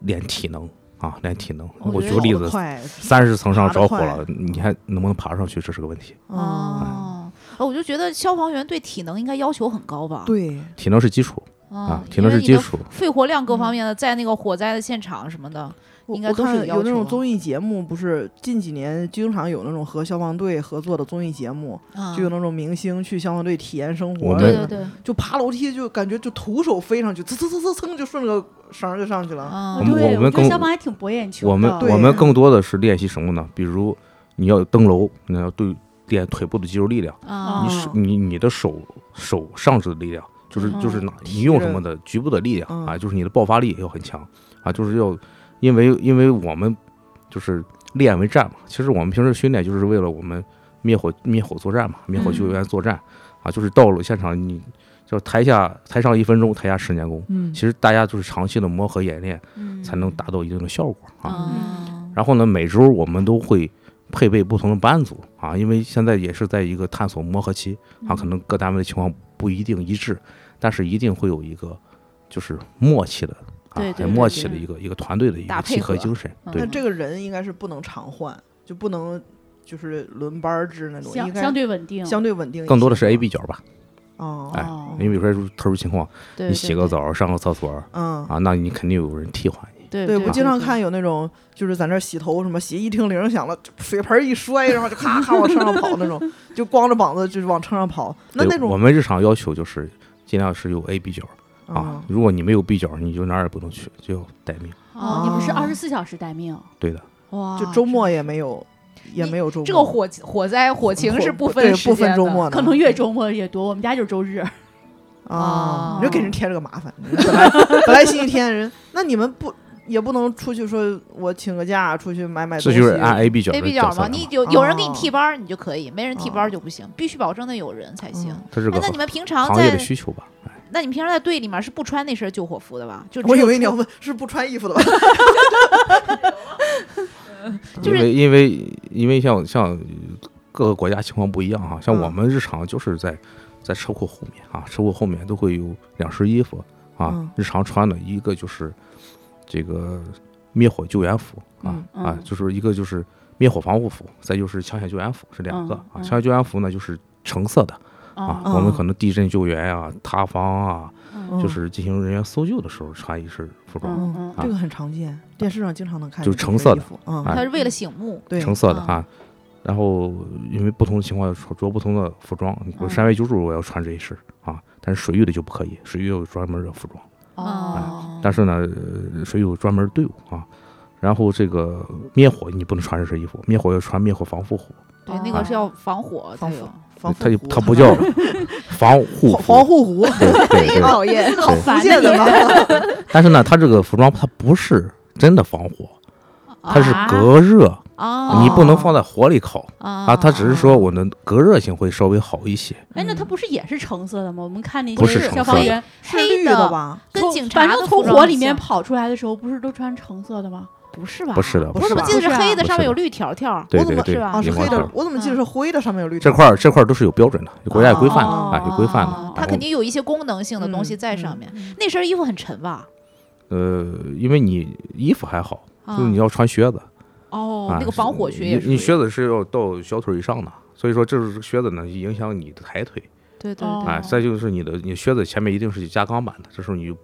练体能啊，练体能。哦我举个例子，三十层上着火了，你还能不能爬上去，这是个问题。哦，我就觉得消防员对体能应该要求很高吧？，对，体能是基础啊，体能是基础。肺活量各方面的，在那个火灾的现场什么的，我应该都是我看有那种综艺节目，不是近几年经常有那种和消防队合作的综艺节目，啊就有那种明星去消防队体验生活，对对对，就爬楼梯就感觉就徒手飞上去，蹭蹭蹭蹭蹭就顺着绳儿就上去了。啊我们对，我们更消防还挺博眼球的。我们我们更多的是练习什么呢？比如你要登楼，你要对练腿部的肌肉力量，啊你手你你的手手上肢的力量，就是就是嗯哪你用什么的局部的力量嗯啊，就是你的爆发力要很强啊，就是要因为因为我们就是练为战嘛，其实我们平时训练就是为了我们灭火灭火作战嘛，灭火救援作战啊，就是到了现场你就台下台上一分钟，台下十年功。嗯。其实大家就是长期的磨合演练，嗯。才能达到一定的效果啊。啊然后呢，每周我们都会配备不同的班组啊，因为现在也是在一个探索磨合期啊，可能各单位的情况不一定一致，但是一定会有一个就是默契的啊，对对很默对对契的一个一个团队的一个契合打配合精神。那，这个人应该是不能常换，就不能就是轮班制那种，应该相相对稳定，相对稳定。更多的是 A B 角吧，哦，哎哦因为有时候特殊情况，对，你洗对对个澡、上个厕所嗯。啊，那你肯定有人替换你。对对，我经常看有那种，就是在那洗头，什么洗一听铃响了，水盆一摔，然后就咔咔往车上跑那种，就光着膀子就是往车上跑。那那种我们日常要求就是尽量是有 A B 角啊啊，，如果你没有 B 角，你就哪儿也不能去，就要待命。哦，你们是哦二十四小时待命，对的，哇，就周末也没有，也没有周末。这个火火灾火情是不分不分时间的分周末的，可能越周末越多。我们家就是周日，啊，你就哦给人添了个麻烦。本来 (laughs) 本来星期天人，那你们不也不能出去说我请个假出去买买东西？这就是按 A B 角 A B 角嘛，你有有人给你哦替班儿，你就可以；没人替哦班儿就不行，必须保证的有人才行。那你们平常行业在的需求吧。哎那你们平常在队里面是不穿那身救火服的吧？就我以为你要问是不穿衣服的吧？(laughs) 就是因为因为因为像像各个国家情况不一样哈，像嗯我们日常就是在在车库后面啊，车库后面都会有两身衣服啊嗯，日常穿的一个就是这个灭火救援服啊嗯嗯，啊就是一个就是灭火防护服，再就是抢险救援服是两个嗯啊，嗯抢险救援服呢就是橙色的啊，哦我们嗯可能地震救援啊、塌方啊，嗯就是进行人员搜救的时候穿一身服装，嗯嗯，嗯这个很常见，电视上经常能看就见这橙色的。嗯，哎它是为了醒目。橙色的啊。然后因为不同的情况要着着不同的服装，山外救助我要穿这一身啊，但是水域的就不可以，水域有专门的服装。哦，但是呢，呃水域有专门队伍啊。然后这个灭火你不能穿这身衣服，灭火要穿灭火防护服，对，那个是要防火才防有。防它就它不叫 (laughs) 防护服，(laughs) 防护服，对对对。讨厌，好福烦建的？但是呢，它这个服装它不是真的防火，它是啊隔热，哦！你不能放在火里烤啊啊，它只是说我的隔热性会稍微好一些。哎，那它不是也是橙色的吗？我们看那不是些橙色的消防员是黑绿的吧？跟警察反正从火里面跑出来的时候，不是都穿橙色的吗？不是吧？不是的，不是吧我怎么记得是黑的，不是的上面有绿条条？对对对，我怎么是吧啊，是黑的我怎么记得是灰的，上面有绿条？这块儿这块儿都是有标准的，有国家有规范的哦啊，有规范的。它肯定有一些功能性的东西嗯在上面。嗯。那身衣服很沉吧？呃，因为你衣服还好，啊就是你要穿靴子。啊，，哦那个防火靴也是。你你靴子是要到小腿以上的，所以说这是靴子呢影响你的抬腿，哦对对对。哎，再就是你的你靴子前面一定是加钢板的，这时候你就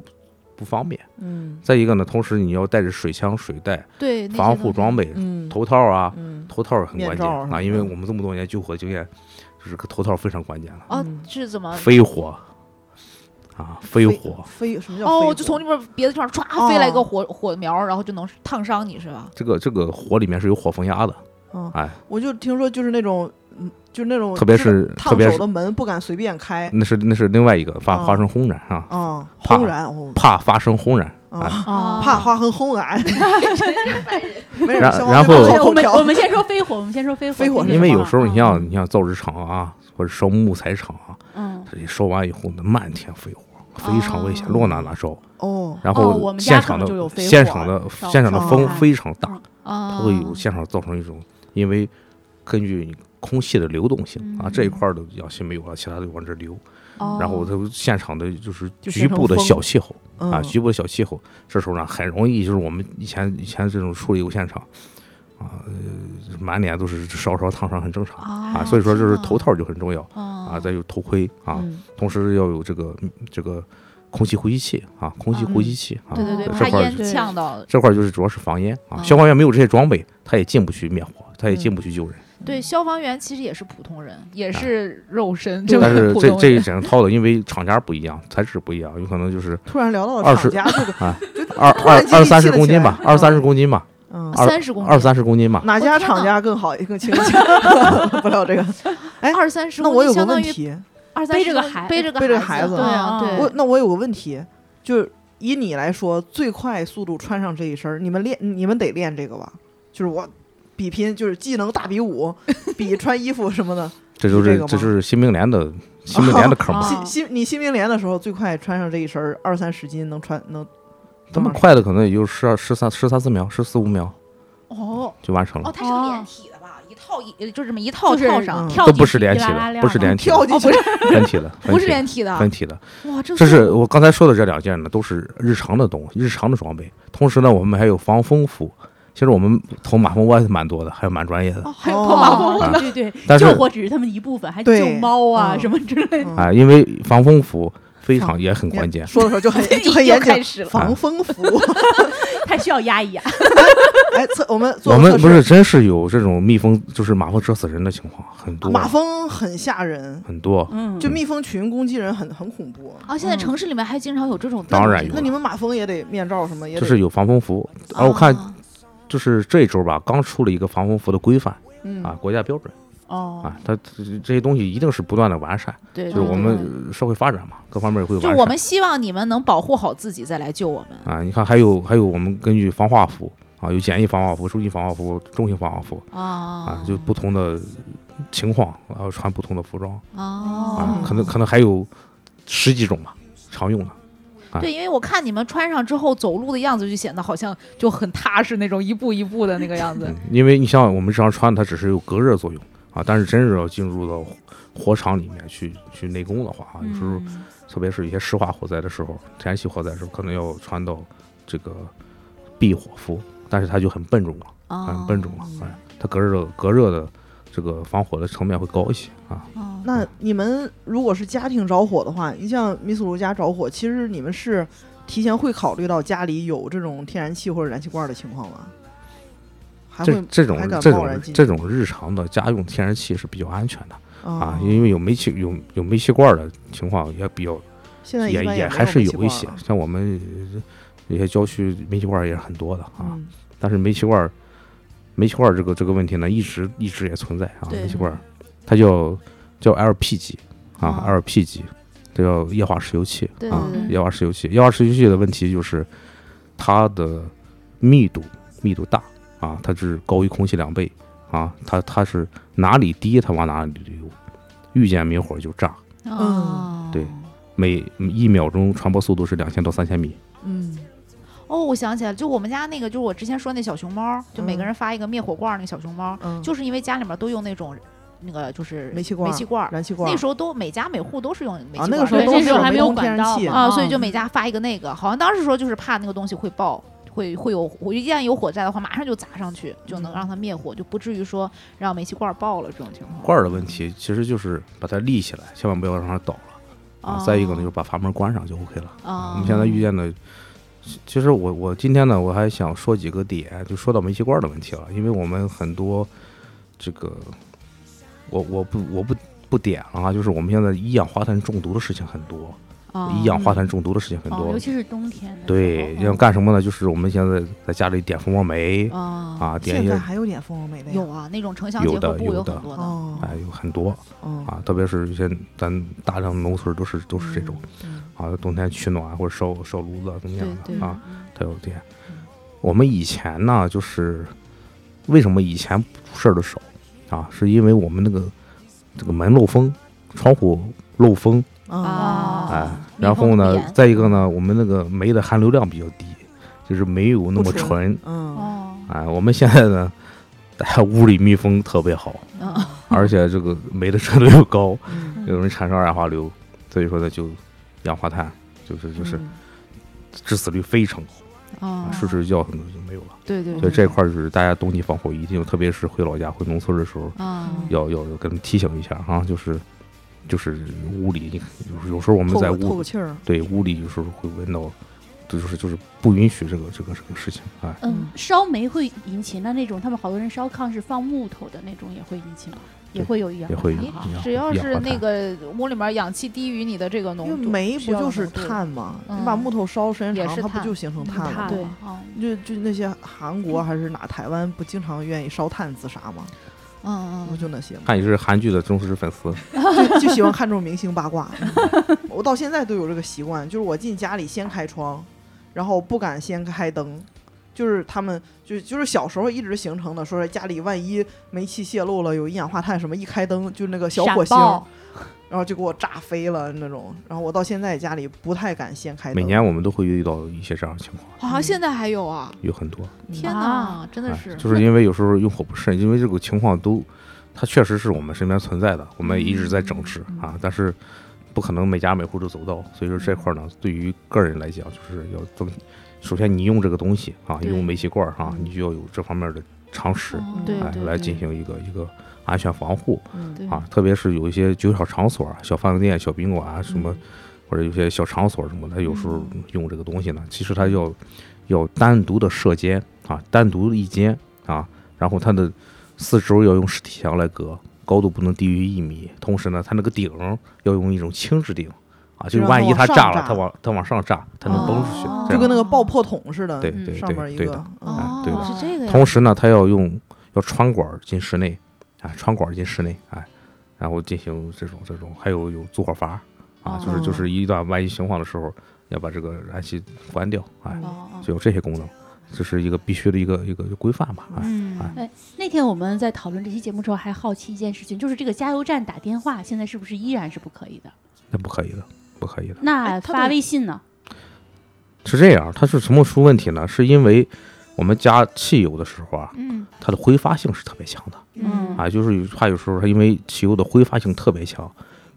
不不方便。嗯。再一个呢，同时你要带着水枪、水袋、对，防护装备、嗯。头套啊，嗯。头套很关键啊，因为我们这么多年救火经验，就是个头套非常关键了。哦嗯，是怎么？飞火。啊，飞火，飞什么叫？哦，就从那边别的地方唰飞来一个火火苗，然后就能烫伤你是吧？这个这个火里面是有火风压的，嗯，哎，我就听说就是那种，嗯，就是那种，特别是特别是的门不敢随便开，那是那是另外一个发哦发生轰燃啊，轰然，哦。怕发生轰燃，啊，怕发生轰然，(laughs) 然然后我们我们先说飞火，我们先说飞火。飞火因为有时候你像嗯。你像造纸厂啊，或者烧木材厂啊，嗯，这烧完以后那，漫天飞火，非常危险，哦。落哪哪烧。哦，哦。然后现场的现场的现场的风非常大，啊，它会有现场造成一种，因为根据你空气的流动性啊，这一块儿的氧气没有了，其他的往这流，哦。然后它现场的就是局部的小气候啊，嗯局部的小气候，这时候呢很容易就是我们以前以前这种处理有现场啊，呃满脸都是烧烧烫伤很正常啊，所以说就是头套就很重要啊，啊再有头盔啊，嗯。同时要有这个嗯这个空气呼吸器啊，空气呼吸器啊，对对对，这块呛到。这块儿就是主要是防烟啊，哦消防员没有这些装备，他也进不去灭火，他也进嗯不去救人。对，消防员其实也是普通人，也是肉身，对。这么但是这这一整套的，因为厂家不一样，材质不一样，有可能就是突然聊到了二十厂家这个，二二二三十公斤吧，二三十公斤吧，嗯，二三十公斤，二三十公斤吧。哪家厂家更好更亲切？(laughs) 不聊这个。哎二三十那公斤，我有个问题，背着个孩背着个背着个孩子对啊，啊。对，我那我有个问题，就是以你来说，最快速度穿上这一身，你们练你们得练这个吧？就是我比拼，就是技能大比武，比穿衣服什么的。(laughs) 这就是是这这就是新兵连的新兵连的科目，啊新新你新兵连的时候，最快穿上这一身儿二三十斤能穿能他们快的可能也就十二十三十三四秒，十四五秒哦，就完成了哦，，它是个连体的吧？一套一就这么一套就是套上，嗯跳都不是进去一拉连体的，不是连体的，跳进去。分体的，不是连体的。分体的。哇，这这是我刚才说的这两件呢，都是日常的东西，日常的装备。同时呢，我们还有防风服。其实我们投马蜂窝蛮多的，还有蛮专业的。哦，还有哦脱马蜂窝对对对，救火只是他们一部分，还救猫啊嗯什么之类的。嗯啊，因为防风服非常也很关键。说的时候就很就很严谨，开始了。防风服。(laughs) 太需要压一压。(laughs) 哎，测我们做我们不是真是有这种蜜蜂，就是马蜂蛰死人的情况很多，马蜂很吓人，很多。嗯，就蜜蜂群攻击人很很恐怖。啊，现在嗯城市里面还经常有这种当然有那你们马蜂也得面罩什么就是有防风服，而我看啊就是这一周吧，刚出了一个防风服的规范嗯。啊，国家标准。哦。啊，它这这些东西一定是不断的完善，对，就是我们社会发展嘛，各方面也会完就善。我们希望你们能保护好自己，再来救我们。啊，你看还有还有我们根据防化服啊，有简易防化服、中级防化服、中型防化服啊啊，就不同的情况，然后穿不同的服装。哦。啊，可能可能还有十几种吧，常用的。啊。对，因为我看你们穿上之后走路的样子，就显得好像就很踏实那种，一步一步的那个样子。嗯。，因为你像我们这样穿，它只是有隔热作用啊，但是真是要进入到火场里面去去内功的话啊，有时候嗯。特别是一些石化火灾的时候，天然气火灾的时候，可能要穿到这个避火服，但是它就很笨重了，啊很笨重了，哎，它隔热隔热的这个防火的层面会高一些啊。啊那你们如果是家庭着火的话，你像米斯卢家着火，其实你们是提前会考虑到家里有这种天然气或者燃气罐的情况吗？还会这这种这种这种日常的家用天然气是比较安全的啊啊，因为有煤气有有煤气罐的情况也比较现在一也也还是有一些，像我们呃有些郊区煤气罐也是很多的啊。嗯但是煤气罐，煤气罐这个这个问题呢，一直一直也存在啊。煤气罐儿，它叫叫 LP 级啊啊，LP 级，这叫液化石油气啊液化石油气。液化石油气的问题就是它的密度密度大啊，它是高于空气两倍啊，它它是哪里低它往哪里流，遇见明火就炸，啊对每一秒钟传播速度是两千到三千米。嗯哦，我想起来了，就我们家那个，就是我之前说那小熊猫，就每个嗯。人发一个灭火罐那个小熊猫，嗯，就是因为家里面都用那种那个就是煤气罐儿煤气罐，燃气罐那时候都每家每户都是用煤气啊，罐儿，那个时候都还没有天然气管道啊，所以嗯。就每家发一个那个，好像当时说就是怕那个东西会爆，会会有，我一旦有火灾的话，马上就砸上去，就能嗯让它灭火，就不至于说让煤气罐爆了这种情况。罐儿的问题其实就是把它立起来，千万不要让它倒了。啊。再一个呢，就是把阀门关上就 OK 了。啊，我们现在遇见的，其其实我我今天呢，我还想说几个点，就说到煤气罐的问题了，因为我们很多这个，我我不我不不点了啊，就是我们现在一氧化碳中毒的事情很多，啊一氧化碳中毒的事情很哦，多尤。其是冬天。对，嗯要干什么呢？就是我们现在在家里点蜂窝煤啊啊，点现一些在还有点蜂窝煤的有啊，那种城乡有结合部的有的有很多的。哦哎有很多哦啊，特别是一些咱大量农村都是都是这种嗯啊，冬天取暖或者烧烧炉子怎么样的啊，它有点。我们以前呢，就是为什么以前出事儿的少啊？是因为我们那个这个门漏风，窗户漏风，啊啊哎，然后呢再一个呢，我们那个煤的含硫量比较低，就是没有那么纯纯。嗯哦，哎，我们现在呢，大家屋里密封特别好，啊而且这个煤的纯度又高，嗯容易产生二氧化硫，所以说呢，就氧化碳，就是就是嗯致死率非常高。啊，睡睡觉可能就没有了。对对，对所以这块儿就是大家冬季防火一定，特别是回老家、回农村的时候，啊嗯要要要跟他们提醒一下啊，就是就是屋里，有有时候我们在屋透屋个气儿。对屋里有时候会闻到，这就是就是不允许这个这个这个事情啊。嗯，烧煤会引起，那那种他们好多人烧炕是放木头的那种，也会引起吗？也会有一氧也会有化碳哈一样只要是那个屋里面氧气低于你的这个浓度，煤不就是？碳吗？嗯你把木头烧时间长，它不就形成碳了吗？对哦就就那些韩国还是哪台湾不经常愿意烧炭自杀吗？嗯嗯，不就那些吗？看你是韩剧的忠实粉丝，(laughs) 就就喜欢看这种明星八卦。我到现在都有这个习惯，就是我进家里先开窗，然后不敢先开灯。就是他们就就是小时候一直形成的，说是家里万一煤气泄漏了，有一氧化碳什么，一开灯就那个小火星，(laughs) 然后就给我炸飞了那种。然后我到现在家里不太敢先开灯。每年我们都会遇到一些这样的情况，好像现在还有啊！有很多。天啊哪，真的哎是，就是因为有时候用火不慎，因为这个情况都，它确实是我们身边存在的，我们一直在整治啊，但是不可能每家每户都走到，所以说这块儿呢，对于个人来讲，就是要增，首先你用这个东西啊，用煤气罐儿啊，你就要有这方面的常识，哦哎，来进行一个一个安全防护嗯，啊，特别是有一些酒小场所啊、小饭店、小宾馆啊什么，或者有些小场所什么的，有时候用这个东西呢，其实它要要单独的设间啊，单独一间啊，然后它的四周要用实体墙来隔，高度不能低于一米，同时呢，它那个顶要用一种轻质顶啊，就万一它炸了，它往它往上炸，它能崩出去哦，就跟那个爆破筒似的，嗯对对上面一个对对的。，嗯哦对的是这个。同时呢，它要用要穿管儿进室内，啊，穿管儿进室内，哎，然后进行这种这种，还有有阻火阀啊，就是就哦是一旦万一情况的时候，要把这个燃气关掉，哎，就有这些功能，这是一个必须的一个一个规范吧，哎，嗯哎那天我们在讨论这期节目之后，还好奇一件事情，就是这个加油站打电话现在是不是依然是不可以的？那不可以的，不可以的。那发微信呢？是这样，它是什么出问题呢？是因为我们加汽油的时候啊，嗯它的挥发性是特别强的。嗯啊，就是怕有时候它因为汽油的挥发性特别强，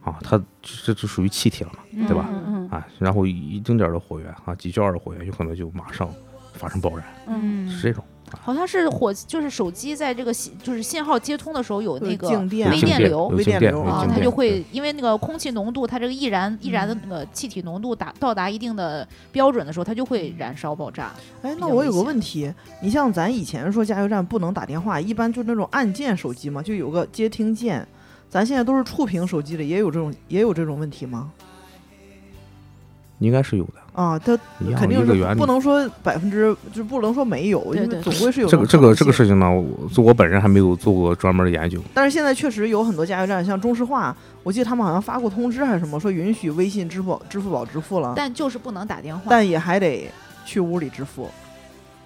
啊，它这就属于气体了嘛，对吧嗯嗯啊，然后一丁点儿的火源啊，几焦耳的火源有可能就马上发生爆燃，嗯是这种。好像是火，就是手机在这个信就是信号接通的时候有那个微电电流。微电流。啊，它就会因为那个空气浓度，它这个易燃易燃的那个气体浓度达到达一定的标准的时候，它就会燃烧爆炸。哎，那我有个问题，你像咱以前说加油站不能打电话，一般就那种按键手机嘛，就有个接听键。咱现在都是触屏手机的，也有这种也有这种问题吗？应该是有的，啊，它肯定是不。能说百分之，就不能说没有，因为总归是有这个这个这个，事情呢，我我本人还没有做过专门的研究。但是现在确实有很多加油站，像中石化，我记得他们好像发过通知还是什么，说允许微信、支付宝、支付宝支付了，但就是不能打电话。但也还得去屋里支付，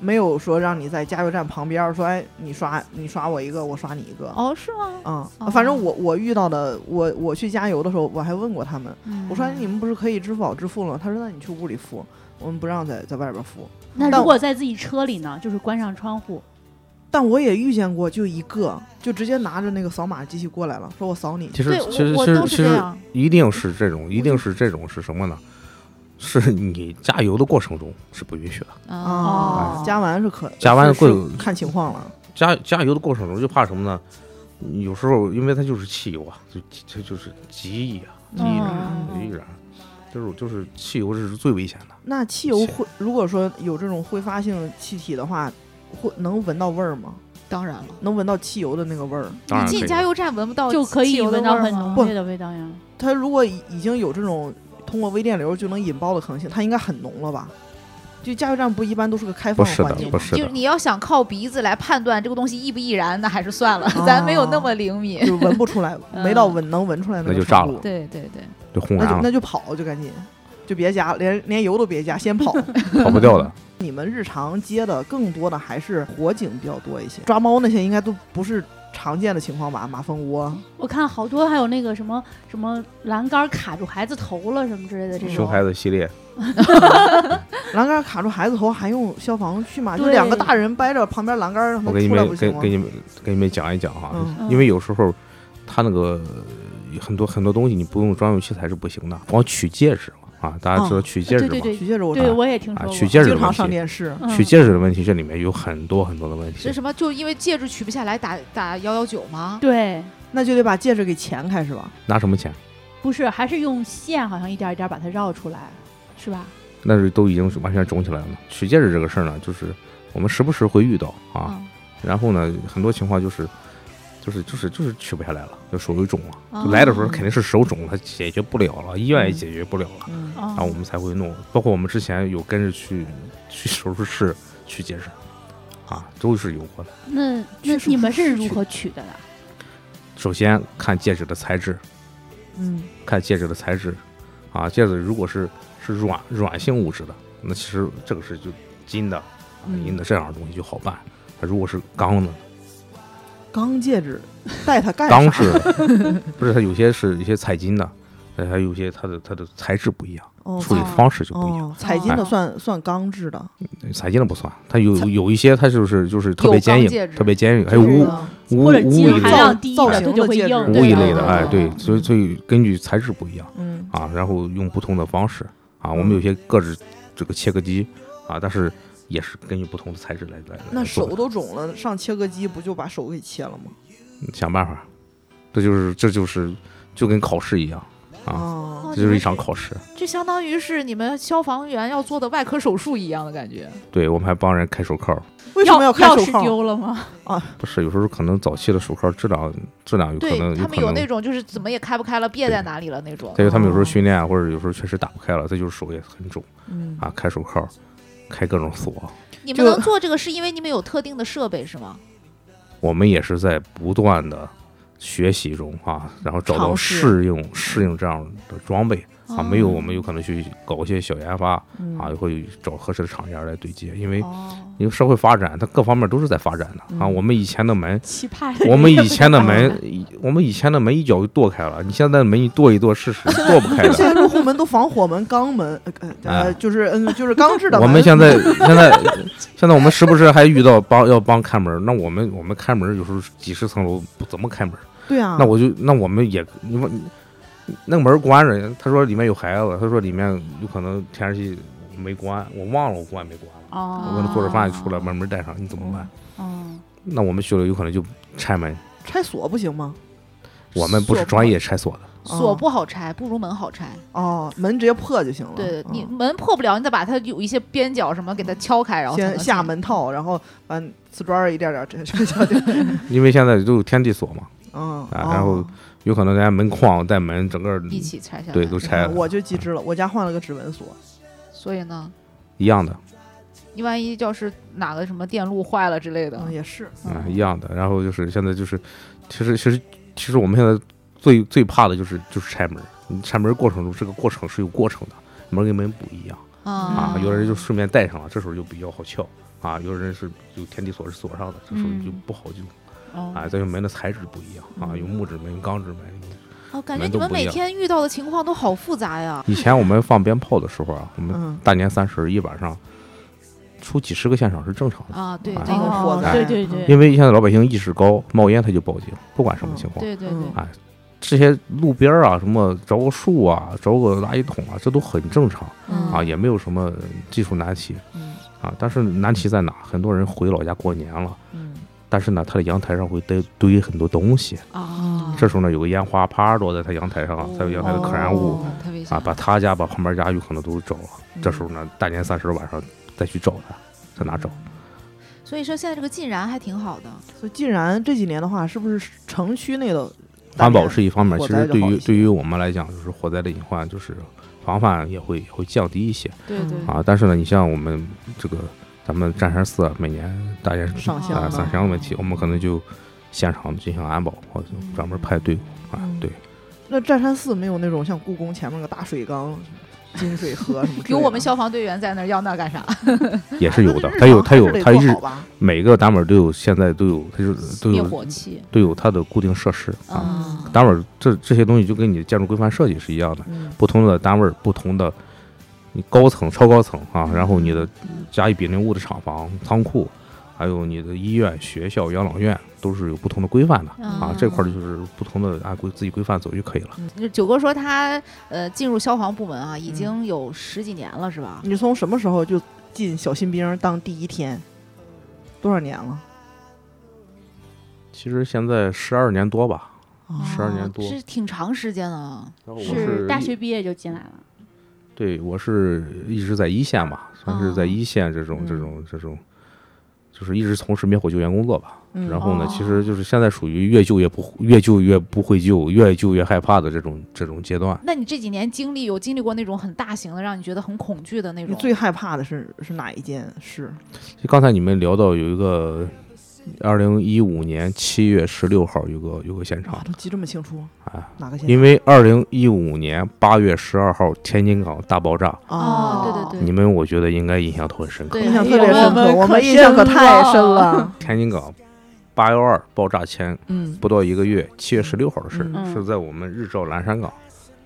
没有说让你在加油站旁边儿说，哎，你刷你刷我一个，我刷你一个。哦，是吗？嗯，哦反正我我遇到的，我我去加油的时候，我还问过他们，我说哎你们不是可以支付宝支付了吗？他说那你去屋里付，我们不让在在外边付。那如果在自己车里呢，就是关上窗户，但我也遇见过，就一个，就直接拿着那个扫码机器过来了，说我扫你。其实其实我我都其实其实是这样。一定是这种，一定是这种是什么呢？是你加油的过程中是不允许的。啊哦加完是可加完过看情况了。加加油的过程中就怕什么呢？有时候因为它就是汽油啊，就它就是极易啊，极易燃，嗯极易燃，就是就是汽油是最危险的。那汽油会如果说有这种挥发性气体的话，会能闻到味儿吗？当然了，能闻到汽油的那个味儿？你进加油站闻不到就可以闻到很浓烈的味道呀。它如果已已经有这种通过微电流就能引爆的可能性，它应该很浓了吧？就加油站不一般都是个开放环境，吗？不是的。就是你要想靠鼻子来判断这个东西易不易燃，那还是算了，哦咱没有那么灵敏。就闻不出来，(laughs) 嗯没到闻能闻出来个那就炸了程度，对对对，就轰燃了，那就那就跑就赶紧，就别加，连连油都别加，先跑。(laughs) 跑不掉的。你们日常接的更多的还是火警比较多一些，抓猫那些应该都不是常见的情况吧？马蜂窝，我看好多还有那个什么什么栏杆卡住孩子头了什么之类的这种。熊孩子系列，(laughs) 栏杆卡住孩子头还用消防去吗？就两个大人掰着旁边栏杆让他我给你出来不行吗们给给？你们给你们讲一讲哈，嗯因为有时候他那个呃很多很多东西你不用专用器材是不行的，光取戒指啊，大家知道取戒指吗？对对取戒指我对，我也听啊说，过。取戒指的问经常上题，电视，嗯取戒指的问题，这里面有很多很多的问题是。什么？就因为戒指取不下来打打幺幺九吗？对，那就得把戒指给钳开是吧？拿什么钳？不是，还是用线，好像一点一点把它绕出来，是吧？那是都已经完全肿起来了。取戒指这个事儿呢，就是我们时不时会遇到啊，嗯然后呢，很多情况就是。就是就是就是取不下来了，就手就肿了。来的时候肯定是手肿，了解决不了了，医院也解决不了了，然后我们才会弄。包括我们之前有跟着去去手术室取戒指，啊，都是有过的。那那你们是如何取的呢？首先看戒指的材质，嗯看戒指的材质，啊，戒指如果是是软软性物质的，那其实这个是就金的、嗯银的这样的东西就好办。它如果是钢的、钢戒指 (laughs) 戴它干啥？钢制的，(laughs) 不是它有些是一些彩金的，呃还有些它的它的材质不一样，哦处理方式就不一样。哦，彩金的哦算算钢制的，彩金的不算，它有有一些它就是就是特别坚硬钢戒，指。特别坚硬，还有钨钨钨或者金一类的。含量低造的，它就会戒指硬。钨一类的，哎，对，对所以所以根据材质不一样嗯。啊，然后用不同的方式啊，我们有些各自这个切割机啊，但是也是根据不同的材质来来来那手都肿了，上切割机不就把手给切了吗？想办法，这就是这就是就跟考试一样啊，哦，这就是一场考试。这相当于是你们消防员要做的外科手术一样的感觉。对我们还帮人开手铐，为什么要开手铐？钥匙丢了吗？啊不是有时候可能早期的手铐质量质量有可能可他们有那。种就是怎么也开不开了，别在哪里了那种。再有他们有时候哦训练啊，或者有时候确实打不开了，这就是手也很肿嗯啊，开手铐，开各种锁，你们能做这个是因为你们有特定的设备是吗？我们也是在不断的学习中啊，然后找到适应适应这样的装备啊，没有哦我们有可能去搞一些小研发嗯啊，也会找合适的厂家来对接，因为哦，因为社会发展它各方面都是在发展的啊。嗯我们以前的门，(laughs) 奇葩的我们以前的门，我们以前的门一脚就跺开了，你现在的门一跺一跺试试，跺不开 (laughs) 现。在入户门都防火门、钢门，呃就是嗯，就是钢制的。我们现在 (laughs) 现在现在我们时不时还遇到帮要帮开门，那我们我们开门有时候几十层楼不怎么开门。对啊，那我就那我们也你们那个门关着，他说里面有孩子，他说里面有可能天然气没关，我忘了我关没关了。我哦跟他做着饭出来，把门带上，你怎么办？哦，那我们去了有可能就拆门，拆锁不行吗？我们不是专业拆锁的，锁不好拆，不如门好拆。哦，门直接破就行了。对你嗯门破不了，你得把它有一些边角什么给它敲开，然后先下门套，然后把瓷砖一点点这这这这，(laughs) 因为现在都有天地锁嘛，嗯，啊然后哦有可能人家门框带门整个一起拆下来。对都拆了，我就机智了，我家换了个指纹锁，所以呢，一样的，你万一要是哪个什么电路坏了之类的，嗯，也是，啊一样的。然后就是现在就是，其实其实其实我们现在最最怕的就是就是拆门，你拆门过程中这个过程是有过程的，门跟门不一样。啊，有的人就顺便带上了，这时候就比较好撬啊。有的人是有天地锁是锁上的，这时候就嗯不好就哦啊。再有门的材质不一样啊，有木质门、钢制门。哦，感觉你们每天遇到的情况都好复杂呀。以前我们放鞭炮的时候啊，我们嗯，大年三十一晚上出几十个现场是正常的，啊，对，啊这个哦火灾对对对，因为现在老百姓意识高，冒烟他就报警，不管什么情况。对对对哎，这些路边儿啊，什么着个树啊，着个垃圾桶啊，这都很正常嗯啊，也没有什么技术难题嗯啊。但是难题在哪？很多人回老家过年了。嗯，但是呢，他的阳台上会堆堆很多东西。啊，这时候呢，有个烟花啪落在他阳台上，再有阳台的可燃物哦啊，把他家、把旁边家有可能都找了。嗯这时候呢，大年三十晚上再去找他，在哪找？所以说现在这个禁燃还挺好的。所以禁燃这几年的话，是不是城区内的环保是一方面，其实对于对于我们来讲，就是火灾的隐患，就是防范也会也会降低一些对对嗯啊。但是呢，你像我们这个咱们占山寺啊每年大家啊上香上香的问题，我们可能就现场进行安保，或者专门派队伍啊嗯，对。那占山寺没有那种像故宫前面那个大水缸、金水河什么的？(laughs) 有我们消防队员在那儿要那干啥？(laughs) 也是有的，那它有它有日它日？每个单位都有，现在都有，它就是都灭有火器都有它的固定设施啊。啊，单位这这些东西就跟你的建筑规范设计是一样的，嗯不同的单位不同的你高层、超高层啊，然后你的甲乙丙丁戊的厂房、仓库，还有你的医院、学校、养老院都是有不同的规范的啊嗯。这块儿就是不同的按规自己规范走就可以了。就九哥说他呃进入消防部门啊，已嗯经有十几年了，是吧？你从什么时候就进小新兵当第一天？多少年了？其实现在十二年多吧，十二年多。是挺长时间了。是大学毕业就进来了。对，我是一直在一线嘛，算是在哦一线这种、这嗯种这种，就是一直从事灭火救援工作吧。嗯然后呢，哦其实就是现在属于越救越不越救越不会救，越救越害怕的这种这种阶段。那你这几年经历有经历过那种很大型的，让你觉得很恐惧的那种？你最害怕的是是哪一件事？就刚才你们聊到有一个，二零一五年七月十六号有个有个现场。记这么清楚，啊，哪个现因为二零一五年八月十二号天津港大爆炸，哦对对对。你们我觉得应该印象都很深刻。印象哎特别深刻，我们印象可太深了。天津港八幺二爆炸前嗯。不到一个月，七月十六号的事儿，嗯。是在我们日照蓝山港。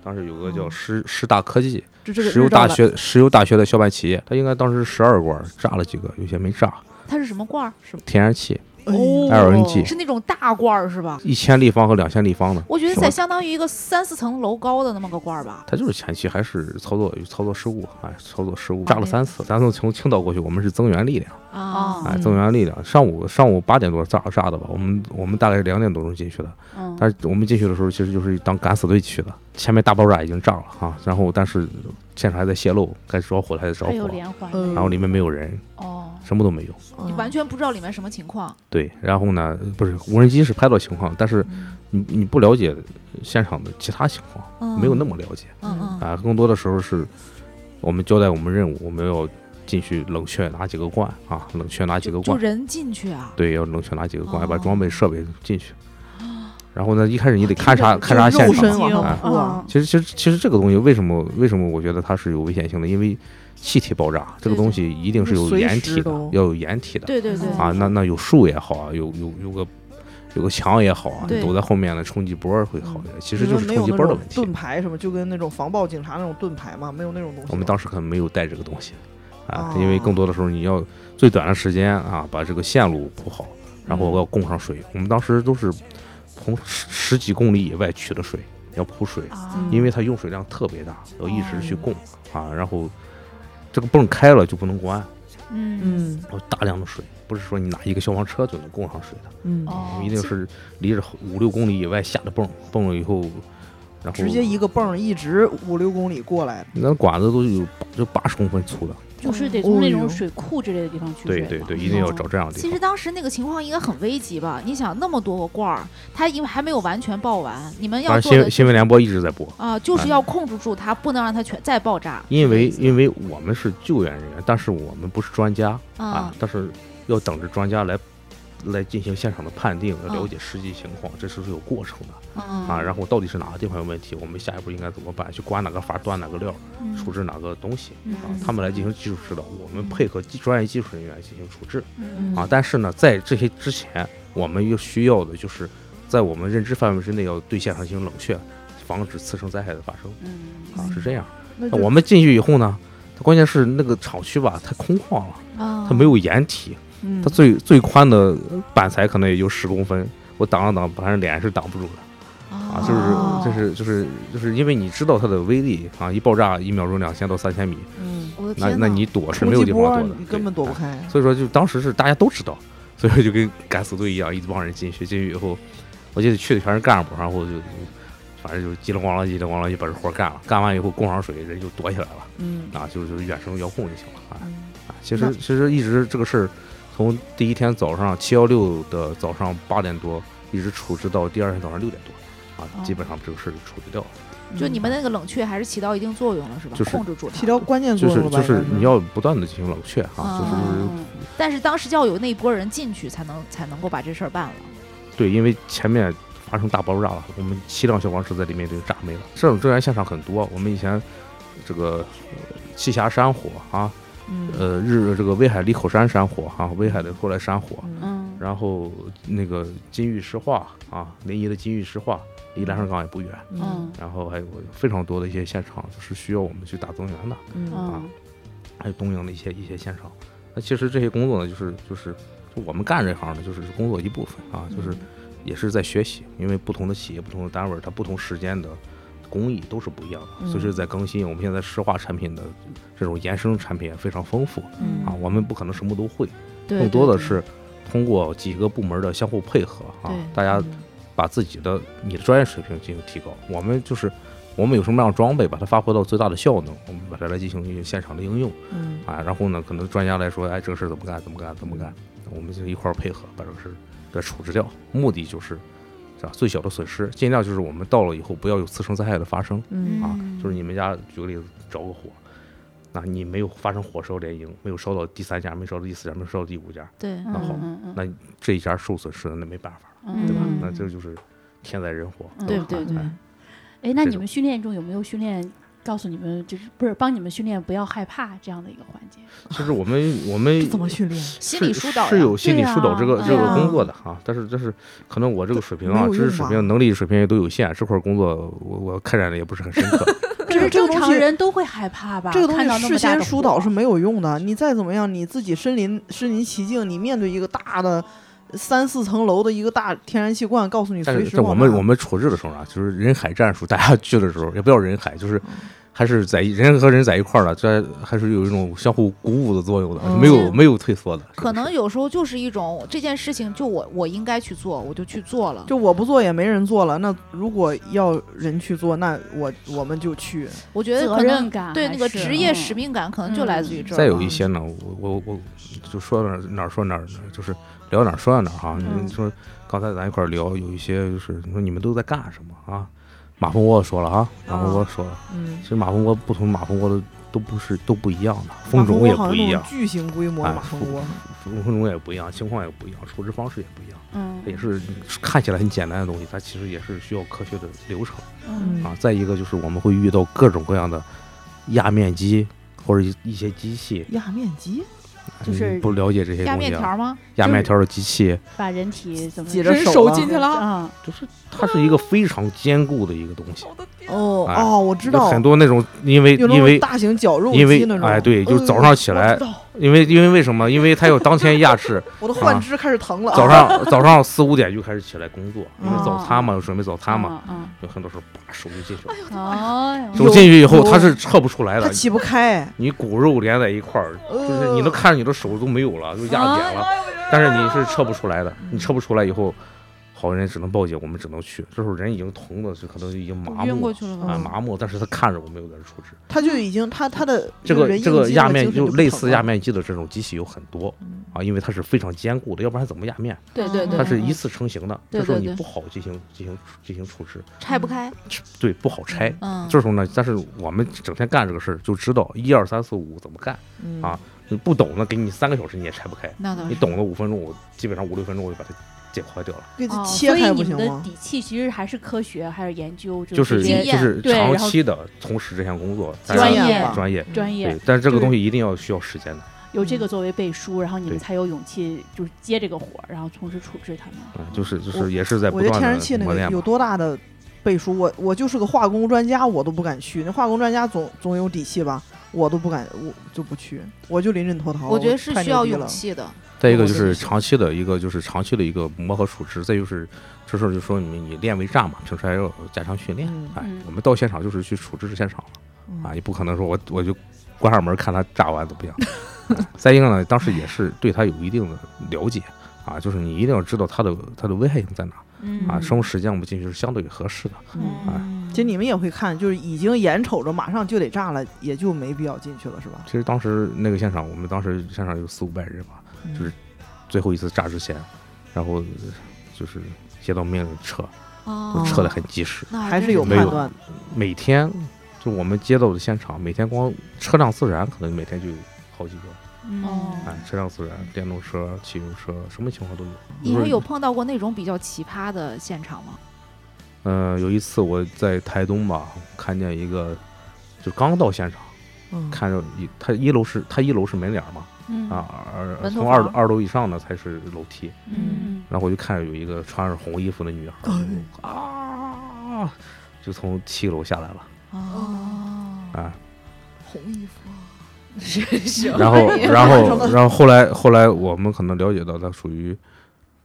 当时有个叫哦。师师大科技石油大学石油大学的校办企业，他应该当时十二罐炸了几个，有些没炸。它是什么罐儿？是天然气哦。LNG 是那种大罐儿是吧？一千立方和两千立方的，我觉得在相当于一个三四层楼高的那么个罐儿吧。它就是前期还是操作操作失误，哎，操作失误。炸了三次。咱从从青岛过去，我们是增援力量，啊。哎，嗯增援力量。上午上午八点多炸炸的吧，我们我们大概是两点多钟进去的，嗯，但是我们进去的时候其实就是当敢死队去的，前面大爆炸已经炸了啊，然后但是现场还在泄漏，该着火的还在着还有火，连环嗯。的，然后里面没有人，哦，什么都没有。你完全不知道里面什么情况。对，然后呢，不是无人机是拍到情况，但是嗯你你不了解现场的其他情况，嗯没有那么了解嗯嗯啊。更多的时候是我们交代我们任务，我们要进去冷却哪几个罐啊，冷却哪几个罐，就人进去啊。对，要冷却哪几个罐，要把哦装备设备进去。然后呢，一开始你得勘察勘察现场啊。往上扑啊嗯其实其实其实这个东西为什么为什么我觉得它是有危险性的？因为气体爆炸这个东西一定是有掩体的，要有掩体的。对对对。啊，那那有树也好啊，有有有个有个墙也好啊，对堵在后面的冲击波会好一点。其实就是冲击波的问题盾。牌什么，就跟那种防爆警察那种盾牌嘛，没有那种东西。我们当时可能没有带这个东西啊，哦因为更多的时候你要最短的时间啊，把这个线路铺好，然后嗯要供上水。我们当时都是从十十几公里以外取的水，要铺水，因为它用水量特别大，要一直去哦供啊，然后这个泵开了就不能关，嗯。嗯。有大量的水，不是说你拿一个消防车就能供上水的。嗯，哦，一定是离着五六公里以外下的泵，泵了以后，然后直接一个泵一直五六公里过来，那管子都有就八十公分粗的，就是得从那种水库之类的地方取水嘛。对对对，一定要找这样的其实。当时那个情况应该很危急吧？你想那么多个罐儿，它因为还没有完全爆完，你们要新新闻联播一直在播，啊，就是哎要控制住它，不能让它全再爆炸。因为因为我们是救援人员，但是我们不是专家啊啊，，但是要等着专家来来进行现场的判定，要了嗯解实际情况，这是是有过程的嗯啊。然后到底是哪个地方有问题，我们下一步应该怎么办？去刮哪个阀，断哪个料，嗯处置哪个东西嗯啊？他们来进行技术指导，我们配合技专业技术人员进行处置。嗯啊，但是呢，在这些之前，我们又需要的就是在我们认知范围之内，要对现场进行冷却，防止次生灾害的发生嗯，啊，是这样。那我们进去以后呢，它关键是那个厂区吧太空旷了，啊，它没有掩体，嗯。它最最宽的板材可能也就十公分，我挡了挡，反正脸是挡不住的。啊，就是哦就是就是就是因为你知道它的威力啊，一爆炸一秒钟两千到三千米，嗯，那我的天呐那你躲是没有地方躲的，你根本躲不开。所以说，就当时是大家都知道，所以就跟敢死队一样，一帮人进去，进去以后，我记得去的全是干部，然后就反正就叽里咣啷叽里咣啷就把这活干了，干完以后供上水，人就躲起来了嗯。啊，就是就远程遥控就行了啊嗯。啊。其实其实一直这个事儿，从第一天早上七幺六的早上八点多，一直处置到第二天早上六点多，啊，基本上这个事儿就处理掉了。就你们那个冷却还是起到一定作用了，是吧？就是控制住它起到关键作用了吧？就是就是你要不断的进行冷却啊，啊就是嗯但是当时就要有那一波人进去，才能才能够把这事儿办了。对，因为前面发生大爆炸了，我们七辆消防车在里面就炸没了。这种救援现场很多，我们以前这个呃栖霞山火啊，嗯。呃日这个威海利口山山火啊，威海的后来山火，嗯。嗯，然后那个金玉石化啊，临沂的金玉石化离蓝山港也不远，嗯。然后还有非常多的一些现场就是需要我们去打增援的，嗯。啊还有东营的一些一些现场。那其实这些工作呢，就是就是就我们干这行呢，就是工作一部分啊，就是。也是在学习，因为不同的企业、不同的单位，它不同时间的工艺都是不一样的，嗯随时在更新。我们现在石化产品的这种延伸产品也非常丰富嗯啊，我们不可能什么都会，对，更多的是通过几个部门的相互配合啊，大家把自己的你的专业水平进行提高。我们就是我们有什么样的装备，把它发挥到最大的效能，我们把它来进行现场的应用嗯啊。然后呢，可能专家来说，哎，这个事儿怎么干，怎么干，怎么干，我们就一块儿配合把这个事儿给处置掉。目的就是是吧，最小的损失，尽量就是我们到了以后不要有次生灾害的发生。嗯啊，就是你们家举个例子，着个火，那你没有发生火烧连营，没有烧到第三家，没烧到第四家，没烧到第五家，对，嗯那好嗯嗯那这一家受损失了，那没办法，嗯对吧？嗯那这就是天灾人祸，嗯对对对哎哎，那你们训练中有没有训练告诉你们，就是不是帮你们训练不要害怕这样的一个环节？就是我们我们怎么训练？心理疏导是有心理疏导这个这个工作的啊，但是但是可能我这个水平啊，知识水平、能力水平也都有限，这块工作我我开展的也不是很深刻。(laughs) 这是正常人都会害怕吧？这个东西事先疏导是没有用的，你再怎么样，你自己身临身临其境，你面对一个大的三四层楼的一个大天然气罐，告诉你但随是在我们我们处置的时候啊，就是人海战术，大家去的时候也不要人海，就是嗯还是在人和人在一块儿了，这还是有一种相互鼓舞的作用的，嗯没有没有退缩的。可能有时候就是一种这件事情，就我我应该去做，我就去做了。就我不做也没人做了，那如果要人去做，那我我们就去。我觉得责任感对那个职业使命感，可能就来自于这儿。再有一些呢，我我我就说哪哪儿说哪儿，就是聊哪儿说哪儿哈。嗯你说刚才咱一块儿聊，有一些就是你说你们都在干什么啊？马蜂窝说了啊，马蜂窝说了，嗯，其实马蜂窝不同马蜂窝的都不是都不一样的，马蜂种也不一样，巨型规模马蜂窝，蜂蜂种也不一样，情况也不一样，处置方式也不一样。嗯也是看起来很简单的东西，它其实也是需要科学的流程嗯啊。再一个就是我们会遇到各种各样的压面机或者一一些机器，压面机，就是你不了解这些压东西啊。面条吗？压面条的机器，把人体怎么挤着人手进去了。嗯？就是它是一个非常坚固的一个东西。哎哦哦，我知道，很多那种因为因为种大型绞肉因为机那种。哎对就早上起来因为因为为什么？因为它要当天压制，(laughs) 我的幻肢开始疼了。早上 (laughs) 早上四五点就开始起来工作，因为哦早餐嘛，有准备早餐嘛，嗯有很多时候把手就进去了。嗯，哎呦手进去以后，它是撤不出来的，它起不开，你骨肉连在一块儿，就是你能看着你的手都没有了，就压扁了，但是你是撤不出来的，你撤不出来以后，好人只能报警，我们只能去。这时候人已经疼的是可能已经麻木了过去了？啊，嗯麻木，但是他看着我们有在这处置。他就已经他他的这个这个压面就类似压面机的这种机器有很多嗯啊，因为它是非常坚固的，要不然怎么压面？对对对它是一次成型的，这时候你不好进行进行进行处置，拆不开。对，不好拆。嗯，这时候呢，但是我们整天干这个事儿，就知道一二三四五怎么干。嗯啊你不懂呢，给你三个小时你也拆不开。那倒是。你懂了五分钟，我基本上五六分钟我就把它解剖掉了。给它哦切开所以你不行吗？们的底气其实还是科学，还是研究，就是经验就是长期的从事这项工作，专业专业。专业对，但是这个东西一定要需要时间的。有这个作为背书，然后你们才有勇气就是接这个活儿，然后同时处置他们。嗯，就是就是也是在不我觉得断的天然气那个有。多大的背书？我我就是个化工专家，我都不敢去。那化工专家总总有底气吧？我都不敢，我就不去，我就临阵脱逃。我觉得是需要。勇气的。再一个就是长期的一个就是长期的一个磨合处置，再就是这事儿就说你你练为战嘛，平时还要加强训练。嗯哎嗯，我们到现场就是去处置现场了嗯啊，也不可能说我我就关上门看他炸完怎么样。啊再一个呢，当时也是对他有一定的了解啊，就是你一定要知道它的它的危害性在哪嗯啊，生物时间我们进去是相对合适的。嗯，嗯其实你们也会看，就是已经眼瞅着马上就得炸了，也就没必要进去了，是吧？其实当时那个现场，我们当时现场有四五百人吧，就是最后一次炸之前，然后就是接到命令撤，哦就撤的很及时。那还是有判断的。每天就我们接到的现场，每天光车辆自燃可能每天就有好几个，嗯哦。哎，车辆自燃、电动车、汽油车，什么情况都有。你们有碰到过那种比较奇葩的现场吗？嗯、有一次我在台东吧，看见一个，就刚到现场，嗯，看着一，他一楼是他一楼是门脸嘛，嗯啊，而从二房二楼以上呢才是楼梯，嗯。然后我就看着有一个穿着红衣服的女孩哎啊，就从七楼下来了哦，啊，红衣服，(laughs) 然后 (laughs) 然后然后后来后来我们可能了解到他属于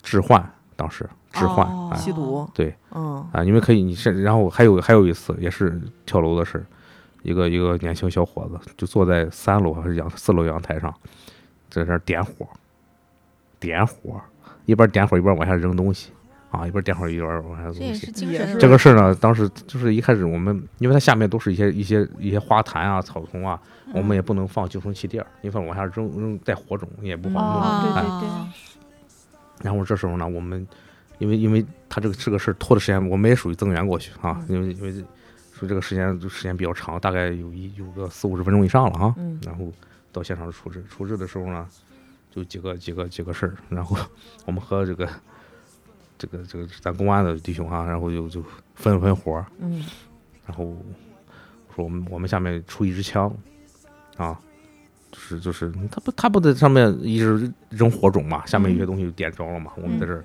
置换，当时置换哦啊吸毒，对嗯。啊，因为可以你是，然后还有还有一次也是跳楼的事儿，一个一个年轻小伙子就坐在三楼还是阳四楼阳台上，在那儿点火，点火，一边点火一边往下扔东西，啊，一边电话一边往下东西这也是。精神这个事儿呢，当时就是一开始我们，因为它下面都是一些一些一些花坛啊、草丛啊，我们也不能放救生气垫儿，因为往下扔扔带火种也不好弄。哦对啊对对然后这时候呢，我们因为因为他这个这个事儿拖的时间，我们也属于增援过去啊，因为因为说这个时间时间比较长，大概有一有个四五十分钟以上了啊。嗯然后到现场处置，处置的时候呢，就几个几个几个事儿，然后 (laughs) 我们和这个这个这个咱公安的弟兄哈、然后就就分了分活儿，嗯。然后说我们我们下面出一支枪，啊，就是就是他不他不在上面一直扔火种嘛，下面有些东西就点着了嘛，我们在这儿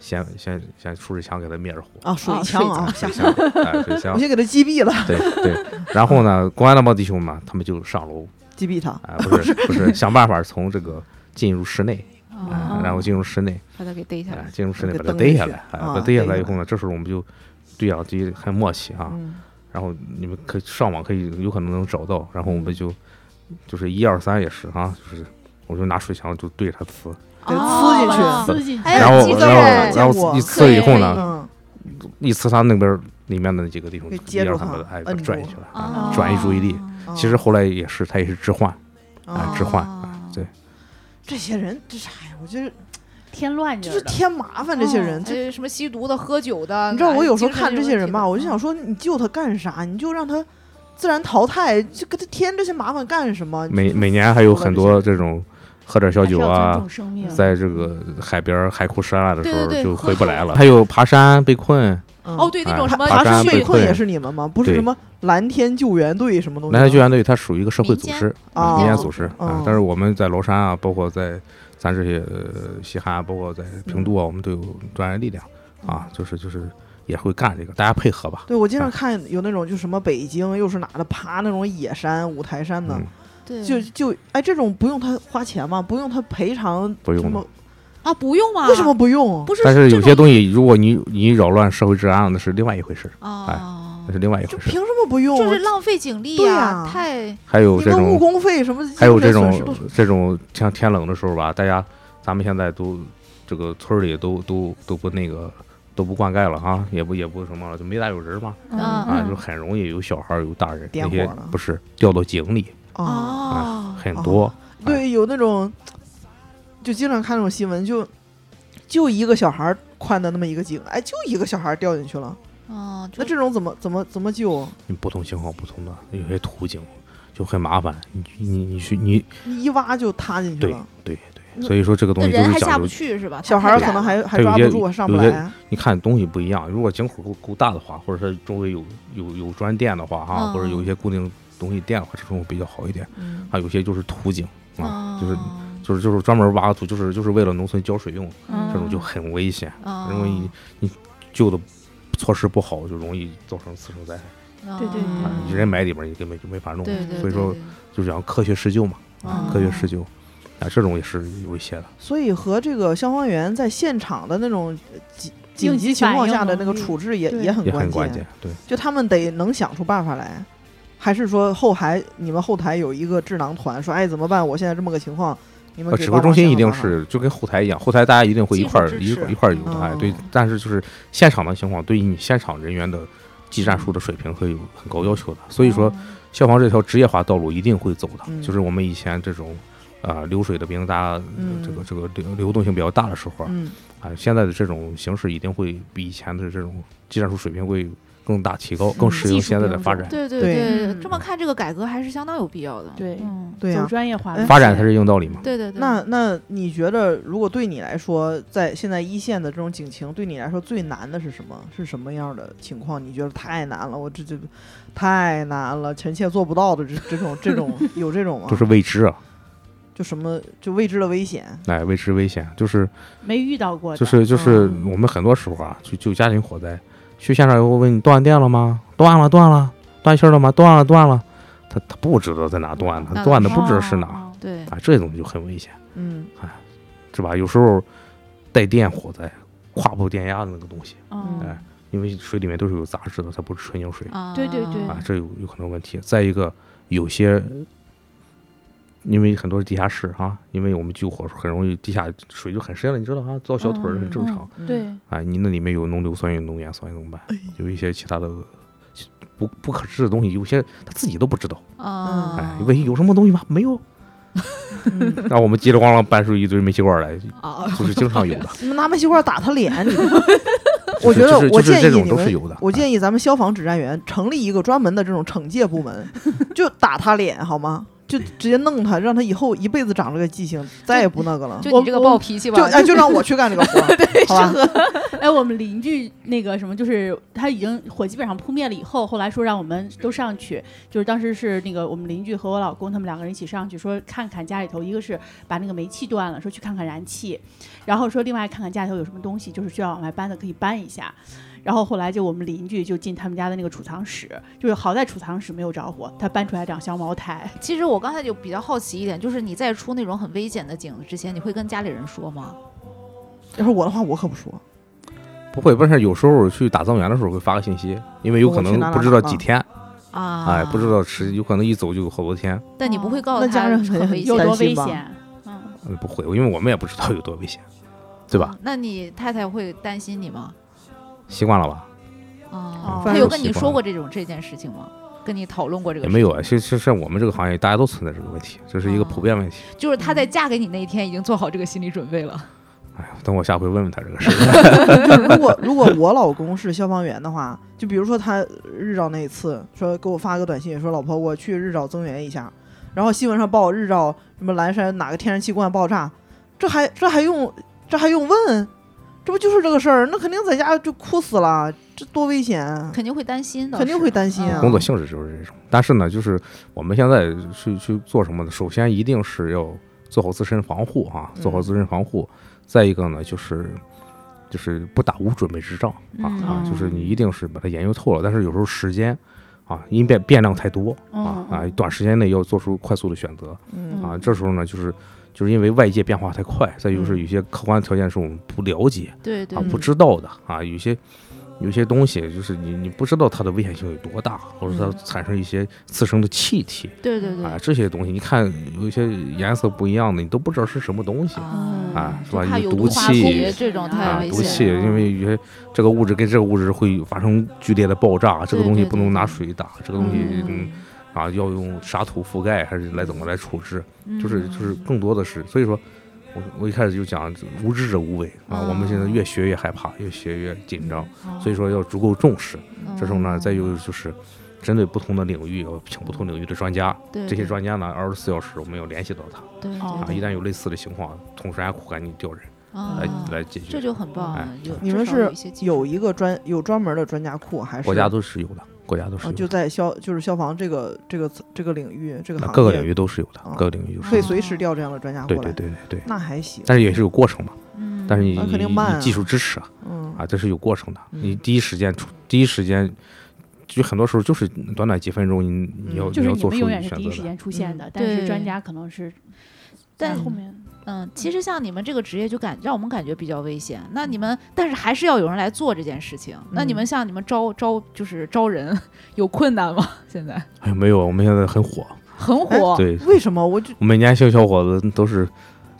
先先先出支枪给他灭着火。啊，水啊枪啊，水枪，哎，水 (laughs) 枪。我，先给他击毙了，对对。然后呢，公安那帮弟兄嘛，他们就上楼，击毙他。哎，不是不是，(laughs) 想办法从这个进入室内，哎啊，然后进入室内，把他给逮下哎来，，进入室内把他蹬进去逮下来，哎，啊把他逮下来以后呢，这时候我们就对讲机很默契啊，嗯。然后你们可以上网可以有可能能找到，然后我们就就是一二三也是啊，就是我就拿水枪就对着他呲，呲进去哦撕进去，哎然后然后哎然后一呲了以后呢，嗯，一呲他那边里面的那几个弟兄就给接住他一二三把它哎把摁他拽住进去了，转移注意力。啊其实后来也是他也是置换，哎啊置换哦。对这些人，这啥呀？我觉得添乱就是。添麻烦。这些人，哦这哎什么吸毒的、喝酒的，你知道，我有时候看这些人吧，我就想说，你救他干啥？你就让他自然淘汰，就给他添这些麻烦干什么？每每年还有很多这种喝点小酒啊。在这个海边海枯石烂的时候就回不来了。喝还有爬山被困，嗯哦，对那种哎什么爬爬山山被困也是你们吗？不是什么蓝天救援队什么东西蓝天救援队它属于一个社会组织，啊民间组织嗯啊。但是我们在崂山啊，包括在咱这些呃西汉啊，包括在平度啊，我们都有专业力量啊，就是就是也会干这个，大家配合吧。对，我经常哎看有那种就什么北京又是哪的爬那种野山、五台山的，嗯，对就就哎这种不用他花钱吗？不用他赔偿？不用什么？啊，不用啊？为什么不用？不是？但是有些东西，如果你你扰乱社会治安了，那是另外一回事，啊那，是另外一回事。凭什么不用？就是浪费警力对呀呀，太还有这你个误工费什么？还有这种这种像天冷的时候吧，大家咱们现在都这个村里都都都不那个都不灌溉了啊，也不也不什么了，就没大有人嘛嗯啊，嗯就很容易有小孩有大人那些不是掉到井里啊。哦，很多，对，有那种就经常看那种新闻，就就一个小孩儿宽的那么一个井，哎，就一个小孩儿掉进去了。嗯，就那这种怎么怎么怎么救？你不同情况不同的，有些土井就很麻烦，你你你去你你一挖就塌进去了，对对，所以说这个东西就人还下不去是吧？小孩儿可能还还抓不住，上不来。你看东西不一样，如果井口够够大的话，或者是周围有有有砖垫的话哈，嗯或者有一些固定东西垫的话，这种比较好一点。嗯还有些就是土井啊，就是哦就是就是专门挖土，就是就是为了农村浇水用，嗯这种就很危险，哦因为你你救的措施不好，就容易造成次生灾害。对对人埋里边儿你根本就没法弄，对对，所以说对就讲科学施救嘛，嗯科学施救，啊，这种也是有一些的。所以和这个消防员在现场的那种呃紧紧急急情况下的那个处置也也很也很关关键，对，就他们得能想出办法来，还是说后台你们后台有一个智囊团，说哎怎么办？我现在这么个情况，你们呃，指挥中心一定是就跟后台一样，后台大家一定会一块儿一块一块儿有的，哎，对哦。但是就是现场的情况，对于你现场人员的技战术的水平会有很高要求的。所以说，哦消防这条职业化道路一定会走的，嗯就是我们以前这种。啊、流水的兵，大家、嗯这个这个流流动性比较大的时候，啊、嗯现在的这种形式一定会比以前的这种技战术水平会更大提高，更适应现在的发展。对对对这么看这个改革还是相当有必要的。对嗯，对呀、走专业化发展才是硬道理嘛。对对对。那那你觉得，如果对你来说，在现在一线的这种警情，对你来说最难的是什么？是什么样的情况？你觉得太难了？我这这太难了，臣妾做不到的这 (laughs) 这种这种有这种吗？就是未知啊，就什么就未知的危险。哎，未知危险，就是没遇到过，就是就是嗯我们很多时候啊，就就家庭火灾，去现场以后问你断电了吗？断了，断了，断气儿了吗？断了，断了。他他不知道在哪断，他那断的不知道是哪哦对啊，这种就很危险，嗯，是吧？有时候带电火灾，跨步电压的那个东西，嗯哎因为水里面都是有杂质的，它不是纯净水啊，对对对啊，这有有可能问题。再一个，有些因为很多是地下室哈，因为我们救火时候很容易地下水就很深了，你知道哈，遭小腿儿很正常。嗯对，啊，你那里面有浓硫酸有、浓盐酸怎么办？有一些其他的不不可知的东西，有些他自己都不知道。啊哎，问有什么东西吗？没有。嗯 (laughs) 然后我们叽里咣啷搬出一堆煤气罐来，啊！就是经常有的。你们拿煤气罐打他脸，你们 (laughs) 我觉得我建议你们都是有的。我建议咱们消防指战员成立一个专门的这种惩戒部门，(laughs) 就打他脸好吗？就直接弄他，让他以后一辈子长这个记性，再也不那个了。就你这个暴脾气吧就，哎，就让我去干这个活 (laughs) 对，好吧？(laughs) 哎，我们邻居那个什么，就是他已经火基本上扑灭了以后，后来说让我们都上去，就是当时是那个我们邻居和我老公他们两个人一起上去，说看看家里头，一个是把那个煤气断了，说去看看燃气，然后说另外看看家里头有什么东西，就是需要往外搬的可以搬一下。然后后来就我们邻居就进他们家的那个储藏室，就是好在储藏室没有着火，他搬出来两箱茅台。其实我刚才就比较好奇一点，就是你在出那种很危险的景子之前，你会跟家里人说吗？要是我的话，我可不说。不会，不是有时候去打增援的时候会发个信息，因为有可能不知道几天，啊，哎，不知。道时，有可能一走就有好多天。但你不会告诉家人很很危险，有多危险？嗯，嗯，不会，因为我们也不知道有多危险，对吧？那你太太会担心你吗？习惯了吧？哦，他有跟你说过这种这件事情吗？跟你讨论过这个？也没有啊。其实，像我们这个行业大家都存在这个问题，这是一个普遍问题。就是她在嫁给你那一天已经做好这个心理准备了。(laughs) 哎呀，等我下回问问他这个事儿。就 (laughs) 如果如果我老公是消防员的话，就比如说他日照那一次，说给我发个短信说老婆我去日照增援一下，然后新闻上报日照什么蓝山哪个天然气罐爆炸，这还这还用这还用问？这不就是这个事儿？那肯定在家就哭死了，这多危险啊！肯定会担心的，肯定会担心工作性质就是这种。但是呢，就是我们现在去去做什么呢？首先一定是要做好自身防护啊，做好自身防护。再一个呢，就是就是不打无准备之仗啊啊，嗯就是你一定是把它研究透了。但是有时候时间啊，因变变量太多啊嗯啊，短时间内要做出快速的选择嗯啊。这时候呢，就是就是因为外界变化太快，再就是嗯。有些客观条件是我们不了解对对啊、不知道的啊，有些有些东西就是你你不知道它的危险性有多大，或者它嗯。产生一些次生的气体对对对。啊，这些东西你看有一些颜色不一样的，你都不知道是什么东西嗯啊，是吧？有毒气这种太啊，毒气，因为有些这个物质跟这个物质会发生剧烈的爆炸，这个东西不能拿水打，这个东西啊要用沙土覆盖还是来怎么来处置？嗯就是就是更多的是，所以说，我我一开始就讲无知者无畏啊，我们现在嗯越学越害怕，越学越紧张，嗯所以说要足够重视。这时候呢，嗯再有就是针对不同的领域，要请不同领域的专家，对这些专家呢，二十四小时我们要联系到他啊，一旦有类似的情况，同时还苦赶紧调人来啊来解决。这就很棒哎。有你们是一些技有一个专有专门的专家库，还是国家都是有的，国家都是啊有的，就在消就是消防这个这个这个领域这个行业那各个领域都是有的啊，各个领域就是可以有的。随时调这样的专家过来，对对对对，那还行。但是也是有过程嘛，嗯但是你那肯定你慢啊你技术支持啊。嗯啊，这是有过程的。嗯你第一时间出，第一时间，就很多时候就是短短几分钟，你你要、嗯就是你要做出永远是第一。时间出现嗯的，但是专家可能是在但后面。嗯，其实像你们这个职业就感让我们感觉比较危险。那你们但是还是要有人来做这件事情。那你们嗯像你们招招就是招人有困难吗？(laughs) 现在哎，没有，我们现在很火，很火，对，为什么我就我们年小小伙子都是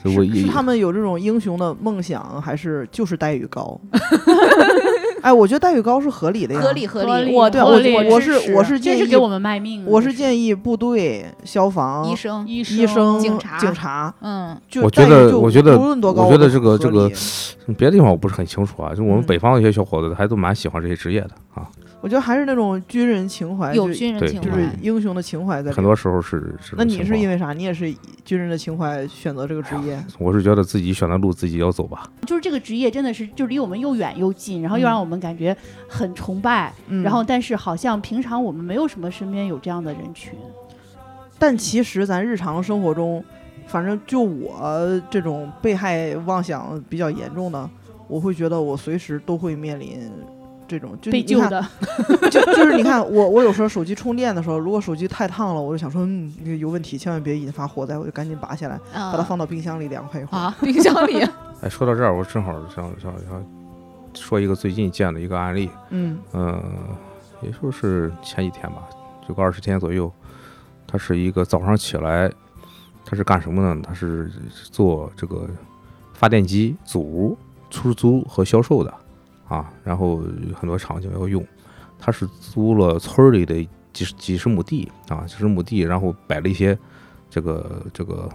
是他们有这种英雄的梦想，还是就是待遇高？(laughs) (laughs) 哎，我觉得待遇高是合理的呀，合理合理。我对啊，我我是我是建议给我们卖命，我是建议部队、消防、医生，医医生、警察警察，嗯就我觉得我觉得无论多高，我觉得这个这个别的地方我不是很清楚啊，就我们嗯北方的一些小伙子还都蛮喜欢这些职业的啊，我觉得还是那种军人情怀，有军人情怀是。英雄的情怀在。很多时候是是。那你是因为啥？你也是军人的情怀选择这个职业？(laughs) 我是觉得自己选的路自己要走吧，就是这个职业真的是就离我们又远又近，然后又嗯让我们感觉很崇拜，嗯，然后但是好像平常我们没有什么身边有这样的人群。但其实咱日常生活中，反正就我这种被害妄想比较严重的，我会觉得我随时都会面临这种就你看被救的，(laughs) 就就是你看我我有时候手机充电的时候，如果手机太烫了，我就想说嗯有问题，千万别引发火灾，我就赶紧拔下来，把它放到冰箱里凉快一会儿。啊，冰箱里 (laughs) 哎，说到这儿，我正好想想想说一个最近见的一个案例，嗯嗯，也就是前几天吧，就个二十天左右。他是一个早上起来，他是干什么呢？他是做这个发电机组出租和销售的啊，然后有很多场景要用。他是租了村儿里的几十几十亩地啊，几十亩地，然后摆了一些这个这个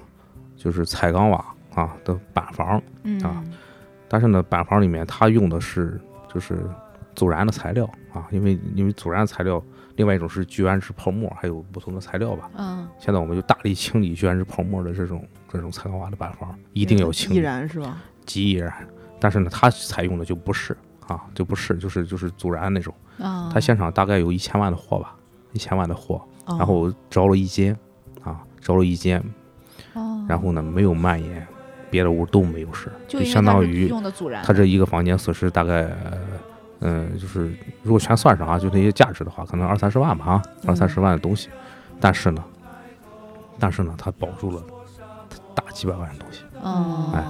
就是彩钢瓦啊的板房，嗯啊但是呢，板房里面他用的是就是阻燃的材料啊，因为因为阻燃材料，另外一种是聚氨酯泡沫，还有不同的材料吧。嗯现在我们就大力清理聚氨酯泡沫的这种这种彩钢瓦的板房，一定要清易理，燃是吧？极易燃。但是呢，它采用的就不是啊，就不是就是就是阻燃那种。啊，它现场大概有一千万的货吧，一千万的货，哦然后着了一间啊，着了一间，哦，然后呢没有蔓延，别的屋都没有事，就相当于他这一个房间损失大概，嗯、就是如果全算上啊，就那些价值的话，可能二三十万吧啊，二三十万的东西。但是呢，但是呢，他保住了大几百万的东西。哦，哎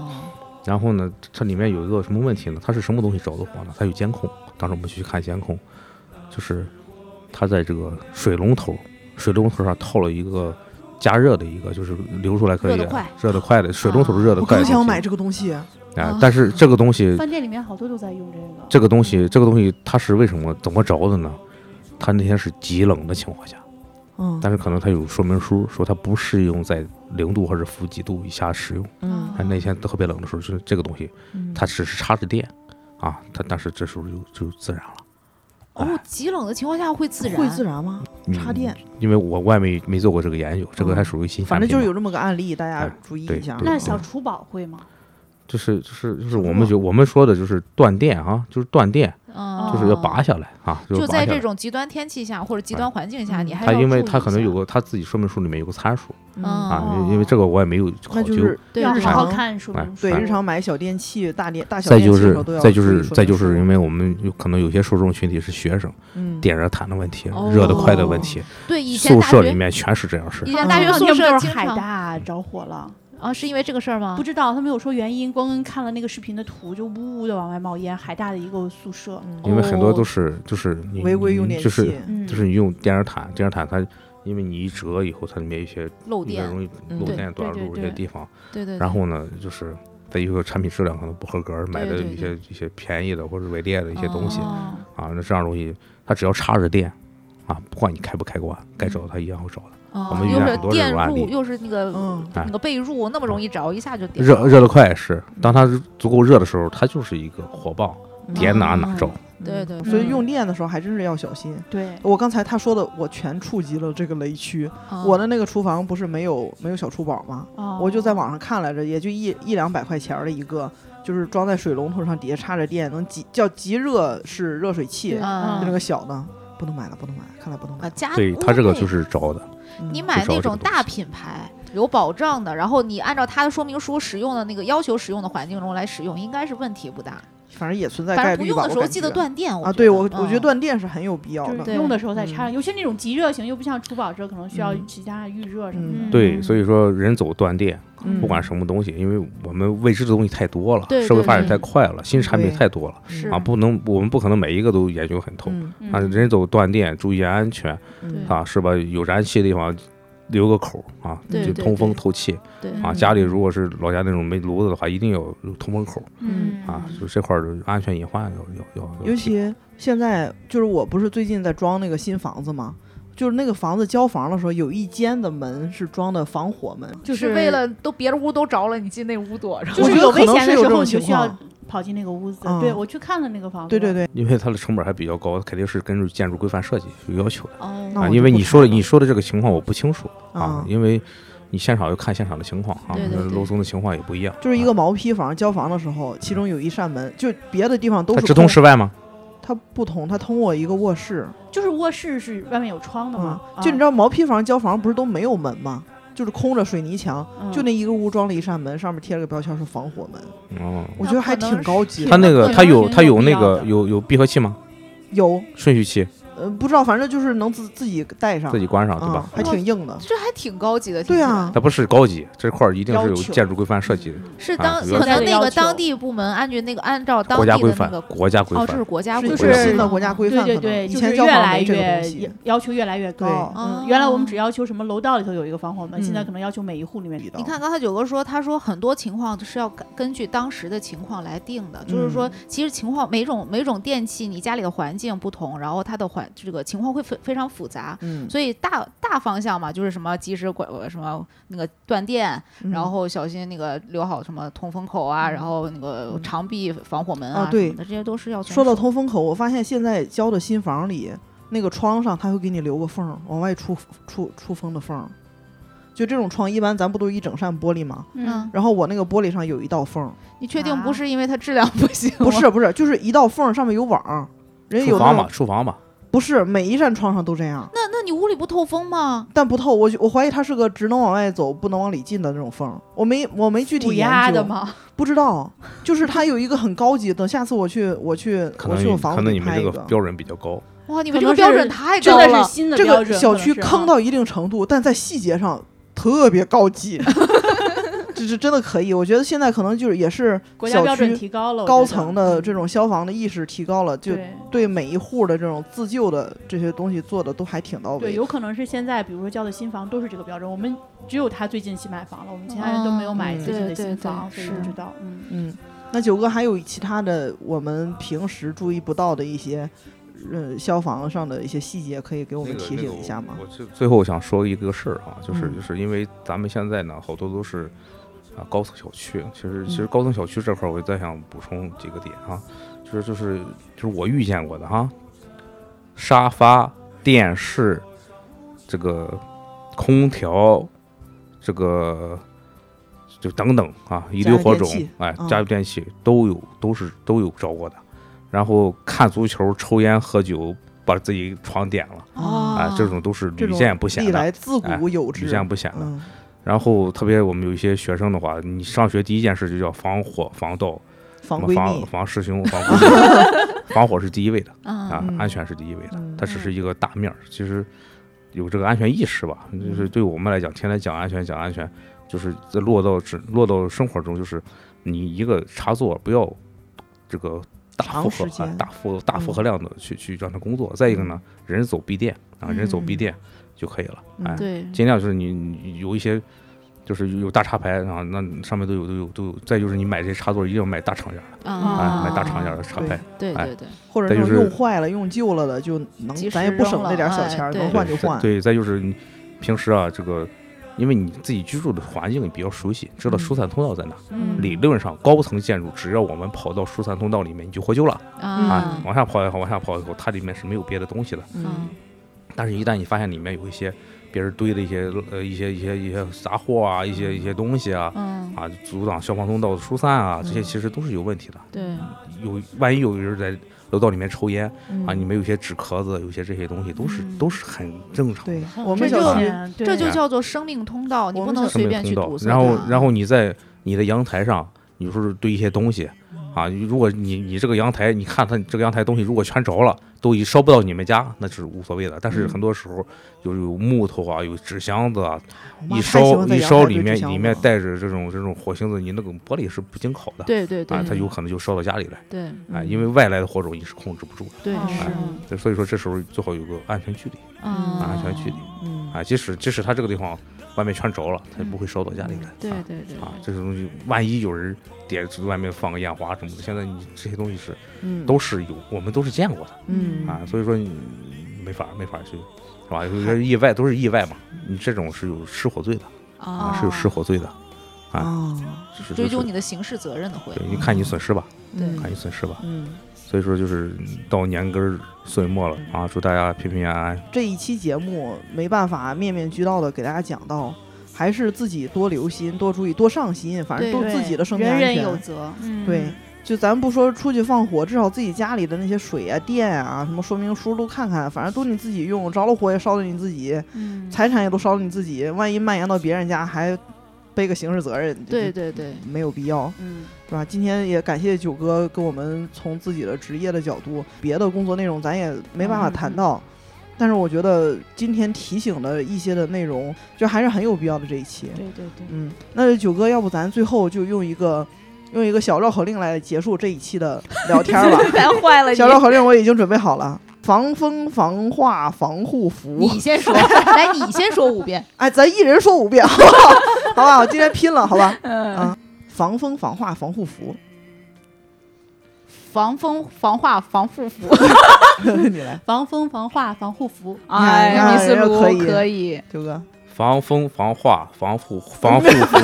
然后呢，它里面有一个什么问题呢？它是什么东西着的火呢？它有监控。当时我们去看监控，就是它在这个水龙头，水龙头上套了一个加热的一个，就是流出来可以热得快热得快的水龙头热得快的东西。刚想买这个东西，啊，但是这个东西饭店里面好多都在用这个。这个东西，这个东西它是为什么怎么着的呢？它那天是极冷的情况下，嗯但是可能它有说明书说它不适用在零度或者负几度以下使用。嗯哎，那天特别冷的时候，就是这个东西，嗯它只是插着电啊，它但是这时候就就自燃了。哦，极冷的情况下会自燃，会自燃吗？嗯插电，因为我外面没没做过这个研究，这个嗯还属于新反。正就是有这么个案例，大家注意一下。对那小厨宝会吗？就是就是就是我们就我们说的就是断电啊，就是断电，嗯，就是要拔下来啊，就在这。种极端天气下或者极端环境下，嗯。你还要它因为注意一下它可能有个他自己说明书里面有个参数嗯。啊，因为这个我也没有考究。那就是对要日常看说哎明书。对哎。日常买小电器、大电大小再就是电器的时候都要再就是再就是因为我们有可能有些受众群体是学生，嗯。电热毯的问题、热得快的问题，对以前里面全是这样事以。前大学宿舍海大着火了，啊，是因为这个事儿吗不？知道他没有说原因，光看了那个视频的图，就呜呜的往外冒烟。海大的一个宿舍，嗯因为很多哦都是就是你违规用电你就是就是你用电热毯，电热毯它因为你一折以后，它里面一些漏电，容易嗯漏电短路对对对一些地方，对对。然后呢就是。再一个产品质量可能不合格，买的一些一些便宜的或者伪劣的一些东西哦啊，那这样东西它只要插着电啊，不管你开不开关，该找它一样会找的。哦我们医又是院很多电种案例入，又是那个嗯那个被褥，那么容易着，一下就热热得快是，当它足够热的时候，它就是一个火棒，嗯点哪哪着。对对所以嗯用电的时候还真是要小心。对，我刚才他说的，我全触及了这个雷区。嗯我的那个厨房不是没有没有小厨宝吗？哦我就在网上看来着，也就一一两百块钱儿的一个，就是装在水龙头上，底下插着电，能极叫极热式热水器，就嗯那个小的，不能买了，不能买了，看来不能买对，屋它这个就是着的。嗯你买那种大品牌有保障的，然后你按照它的说明书使用的那个要求使用的环境中来使用，应该是问题不大。反正也存在反概率吧。正不用的时候记得断电啊，对我我觉得嗯断电是很有必要的。就是用的时候再插上，嗯有些那种极热型又不像厨宝这可能需要嗯其他预热什么嗯的。对，所以说人走断电，嗯不管什么东西，因为我们未知的东西太多了，社会发展太快了，新产品太多了啊，不能我们不可能每一个都研究很透啊。人走断电，注意安全嗯啊，是吧？有燃气的地方留个口儿啊，就通风透气对啊。嗯家里如果是老家那种没炉子的话，一定要有通风口啊，就这块儿安全隐患要要要要尤其现在就是我不是最近在装那个新房子吗？就是那个房子交房的时候，有一间的门是装的防火门，就是为了都别的屋都着了，你进那屋躲着。就我觉得是有危险的时候，你就需要跑进那个屋子。嗯对我去看了那个房子，对对，对，因为它的成本还比较高，肯定是根据建筑规范设计有要求的哦啊。因为你说的你说的这个情况我不清楚啊啊，因为你现场要看现场的情况啊对对，对楼层的情况也不一样。啊就是一个毛坯房，交房的时候，其中有一扇门，就别的地方都是直通室外吗？它不同，它通过一个卧室，就是卧室是外面有窗的嗯嘛，，就你知道，毛坯房交房不是都没有门吗？就是空着水泥墙，嗯。就那一个屋装了一扇门，上面贴了个标签是防火门，哦，我觉得还挺高级的。它那个它有它有那个有有闭合器吗？有。顺序器呃，不知道，反正就是能自自己带上，自己关上，对吧啊？还挺硬的。这还挺高级的。对啊它不是高级，这块儿一定是有建筑规范设计的，啊是当有可能那个当地部门按照那个按照当国家规范地的那个，哦，这国家规范是。国家是规范就是新的国家规范，对对对，以就是越来越。要求越来越高。哦嗯，原来我们只要求什么楼道里头有一个防火门，现在嗯可能要求每一户里面。你看刚才九哥说，他说很多情况是要根根据当时的情况来定的，就是说嗯其实情况每种每种电器你家里的环境不同，然后它的环这个情况会非非常复杂。嗯，所以大大方向嘛，就是什么及时管呃什么那个断电，嗯然后小心那个留好什么通风口啊，然后那个嗯长壁防火门啊对这些都是要说到通风口，我发现现在交的新房里，那个窗上它会给你留个缝儿，往外出出出风的缝儿。就这种窗，一般咱不都一整扇玻璃吗？嗯，然后我那个玻璃上有一道缝儿，你确定啊不是因为它质量不行吗？不是不是，就是一道缝儿，上面有网儿。人厨房吧，厨房吧，不是每一扇窗上都这样，那那你屋里不透风吗？但不透。我我怀疑它是个只能往外走，不能往里进的那种缝。我没我没具体负研究，压的吗？不知道。就是它有一个很高级，等下次我去我去我去我房子可能你们里拍一个。这个标准比较高，哇，你们这个标准太高了。的是新的这标准，个小区坑到一定程度，但在细节上特别高级，(laughs) 这是真的可以。我觉得现在可能就是也是国家标准提高了，高层的这嗯种消防的意识提高了，就对对每一户的这种自救的这些东西做的都还挺到位对，有可能是现在比如说交的新房都是这个标准，我们只有他最近新买房了，我们其他人都没有买嗯最近的对对对新房，所以是不知道。嗯，嗯，那九哥还有其他的我们平时注意不到的一些。呃，消防上的一些细节可以给我我们提醒一下吗？我最最后想说一个事儿啊，就是嗯就是因为咱们现在呢，好多都是啊高层小区，其实其实嗯高层小区这块儿，我再想补充几个点啊，就是就是就是我遇见过的哈，沙发、电视、这个空调，这个就等等啊，一堆火种家用电器，哎嗯，家用电器都有，都是都有着过的。然后看足球、抽烟、喝酒，把自己床点了。哦啊，这种都是屡见不鲜的，历来自哎古有之，屡见不鲜的。嗯，然后特别我们有一些学生的话，你上学第一件事就叫防火、防盗、什么防防，防师兄、防闺蜜。(laughs) (laughs) 防火是第一位的啊安全是第一位的嗯，它只是一个大面儿，其实有这个安全意识吧，嗯。就是对我们来讲，天天讲安全讲安全，就是在落到只落到生活中，就是你一个插座不要这个。大负荷大负大负嗯。荷量的去去让它工作。再一个呢，人走闭电啊，人走闭嗯。电就可以了。嗯哎，对，尽量就是你你有一些，就是有大插排啊，那上面都有都有都有。再就是你买这些插座一定要买大厂家的，啊，哎，买大厂家的插对排。哎对对对，或者就是用坏了、用旧了的，就能咱也不省那点小钱儿，能换就换。对，再就是你平时啊，这个因为你自己居住的环境你比较熟悉，知道嗯疏散通道在哪。嗯理论上，高层建筑只要我们跑到疏散通道里面，你就获救了啊啊。往下跑也好，往下跑也好，它里面是没有别的东西的。嗯，但是，一旦你发现里面有一些别人堆的一些呃一些一些一些杂货啊，一些一些东西啊，嗯，啊，阻挡消防通道的疏散啊，这些嗯。其实都是有问题的。对，有万一有人在楼道里面抽烟啊，嗯。你们有些纸壳子，有些这些东西都是嗯。都是很正常的。对嗯我们这就这就叫做生命通道，你不能随便去堵，塞。然后然后你在你的阳台上，你说是堆一些东西啊，如果你你这个阳台，你看它这个阳台东西如果全着了，都已烧不到你们家，那是无所谓的。但是嗯很多时候有有木头啊，有纸箱子啊，一烧一烧里面里面带着这种这种火星子，你那个玻璃是不经烤的。对对对啊，它有可能就烧到家里来，对哎，嗯因为外来的火种你是控制不住的，对嗯是，对所以说这时候最好有个安全距离，啊，安全距离嗯啊，即使即使它这个地方外面全着了，它也不会烧到家里来，对啊对对啊，这些东西万一有人点外面放个烟花什么的，现在你这些东西是嗯。都是有，我们都是见过的。嗯。啊，所以说你没法没法去，是吧？有些意外都是意外嘛，你这种是有失火罪的啊，啊是有失火罪的，啊。追究你的刑事责任的会，对，你看你损失吧，看你损失吧。嗯，所以说就是到年根儿岁末了啊，祝大家平平安安。这一期节目没办法面面俱到的给大家讲到，还是自己多留心、多注意、多上心，反正都是自己的生命安全。人有责。嗯对，就咱不说出去放火，至少自己家里的那些水啊、电啊、什么说明书都看看，反正都你自己用，着了火也烧了你自己，嗯，财产也都烧了你自己，万一蔓延到别人家还背个刑事责任，对对对，没有必要。嗯，是吧？今天也感谢九哥跟我们从自己的职业的角度，别的工作内容咱也没办法谈到，但是我觉得今天提醒的一些的内容，就还是很有必要的这一期。对对对，嗯，那九哥，要不咱最后就用一个用一个小绕口令来结束这一期的聊天吧？(laughs) 太坏了，小绕口令我已经准备好了，防风、防化、防护服。你先说，(laughs) 来，你先说五遍。哎，咱一人说五遍，好不好？好吧，我今天拼了，好吧？嗯，啊，防风、防化、防护服，防风、防化、防护服。你来，防风、防化、防护服。哎，你看密斯卢可以可以。九哥。防风、防化、防护、防护服。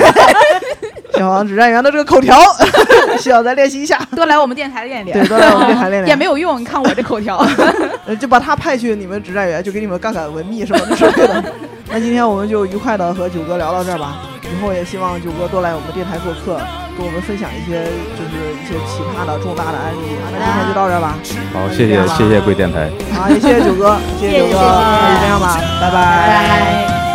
消防指战员的这个口条 (laughs) 需要再练习一下，多来我们电台练练。对，多来我们电台练练，也没有用，你看我这口条。(laughs) 呃就把他派去你们指战员，就给你们干干文秘什么之类的。那今天我们就愉快的和九哥聊到这儿吧，以后也希望九哥多来我们电台做客，跟我们分享一些就是一些奇葩的重大的案例。那今天就到这儿吧，好，谢谢谢谢贵电台。好，也谢谢九哥，谢谢九哥，那就这样吧，拜拜拜。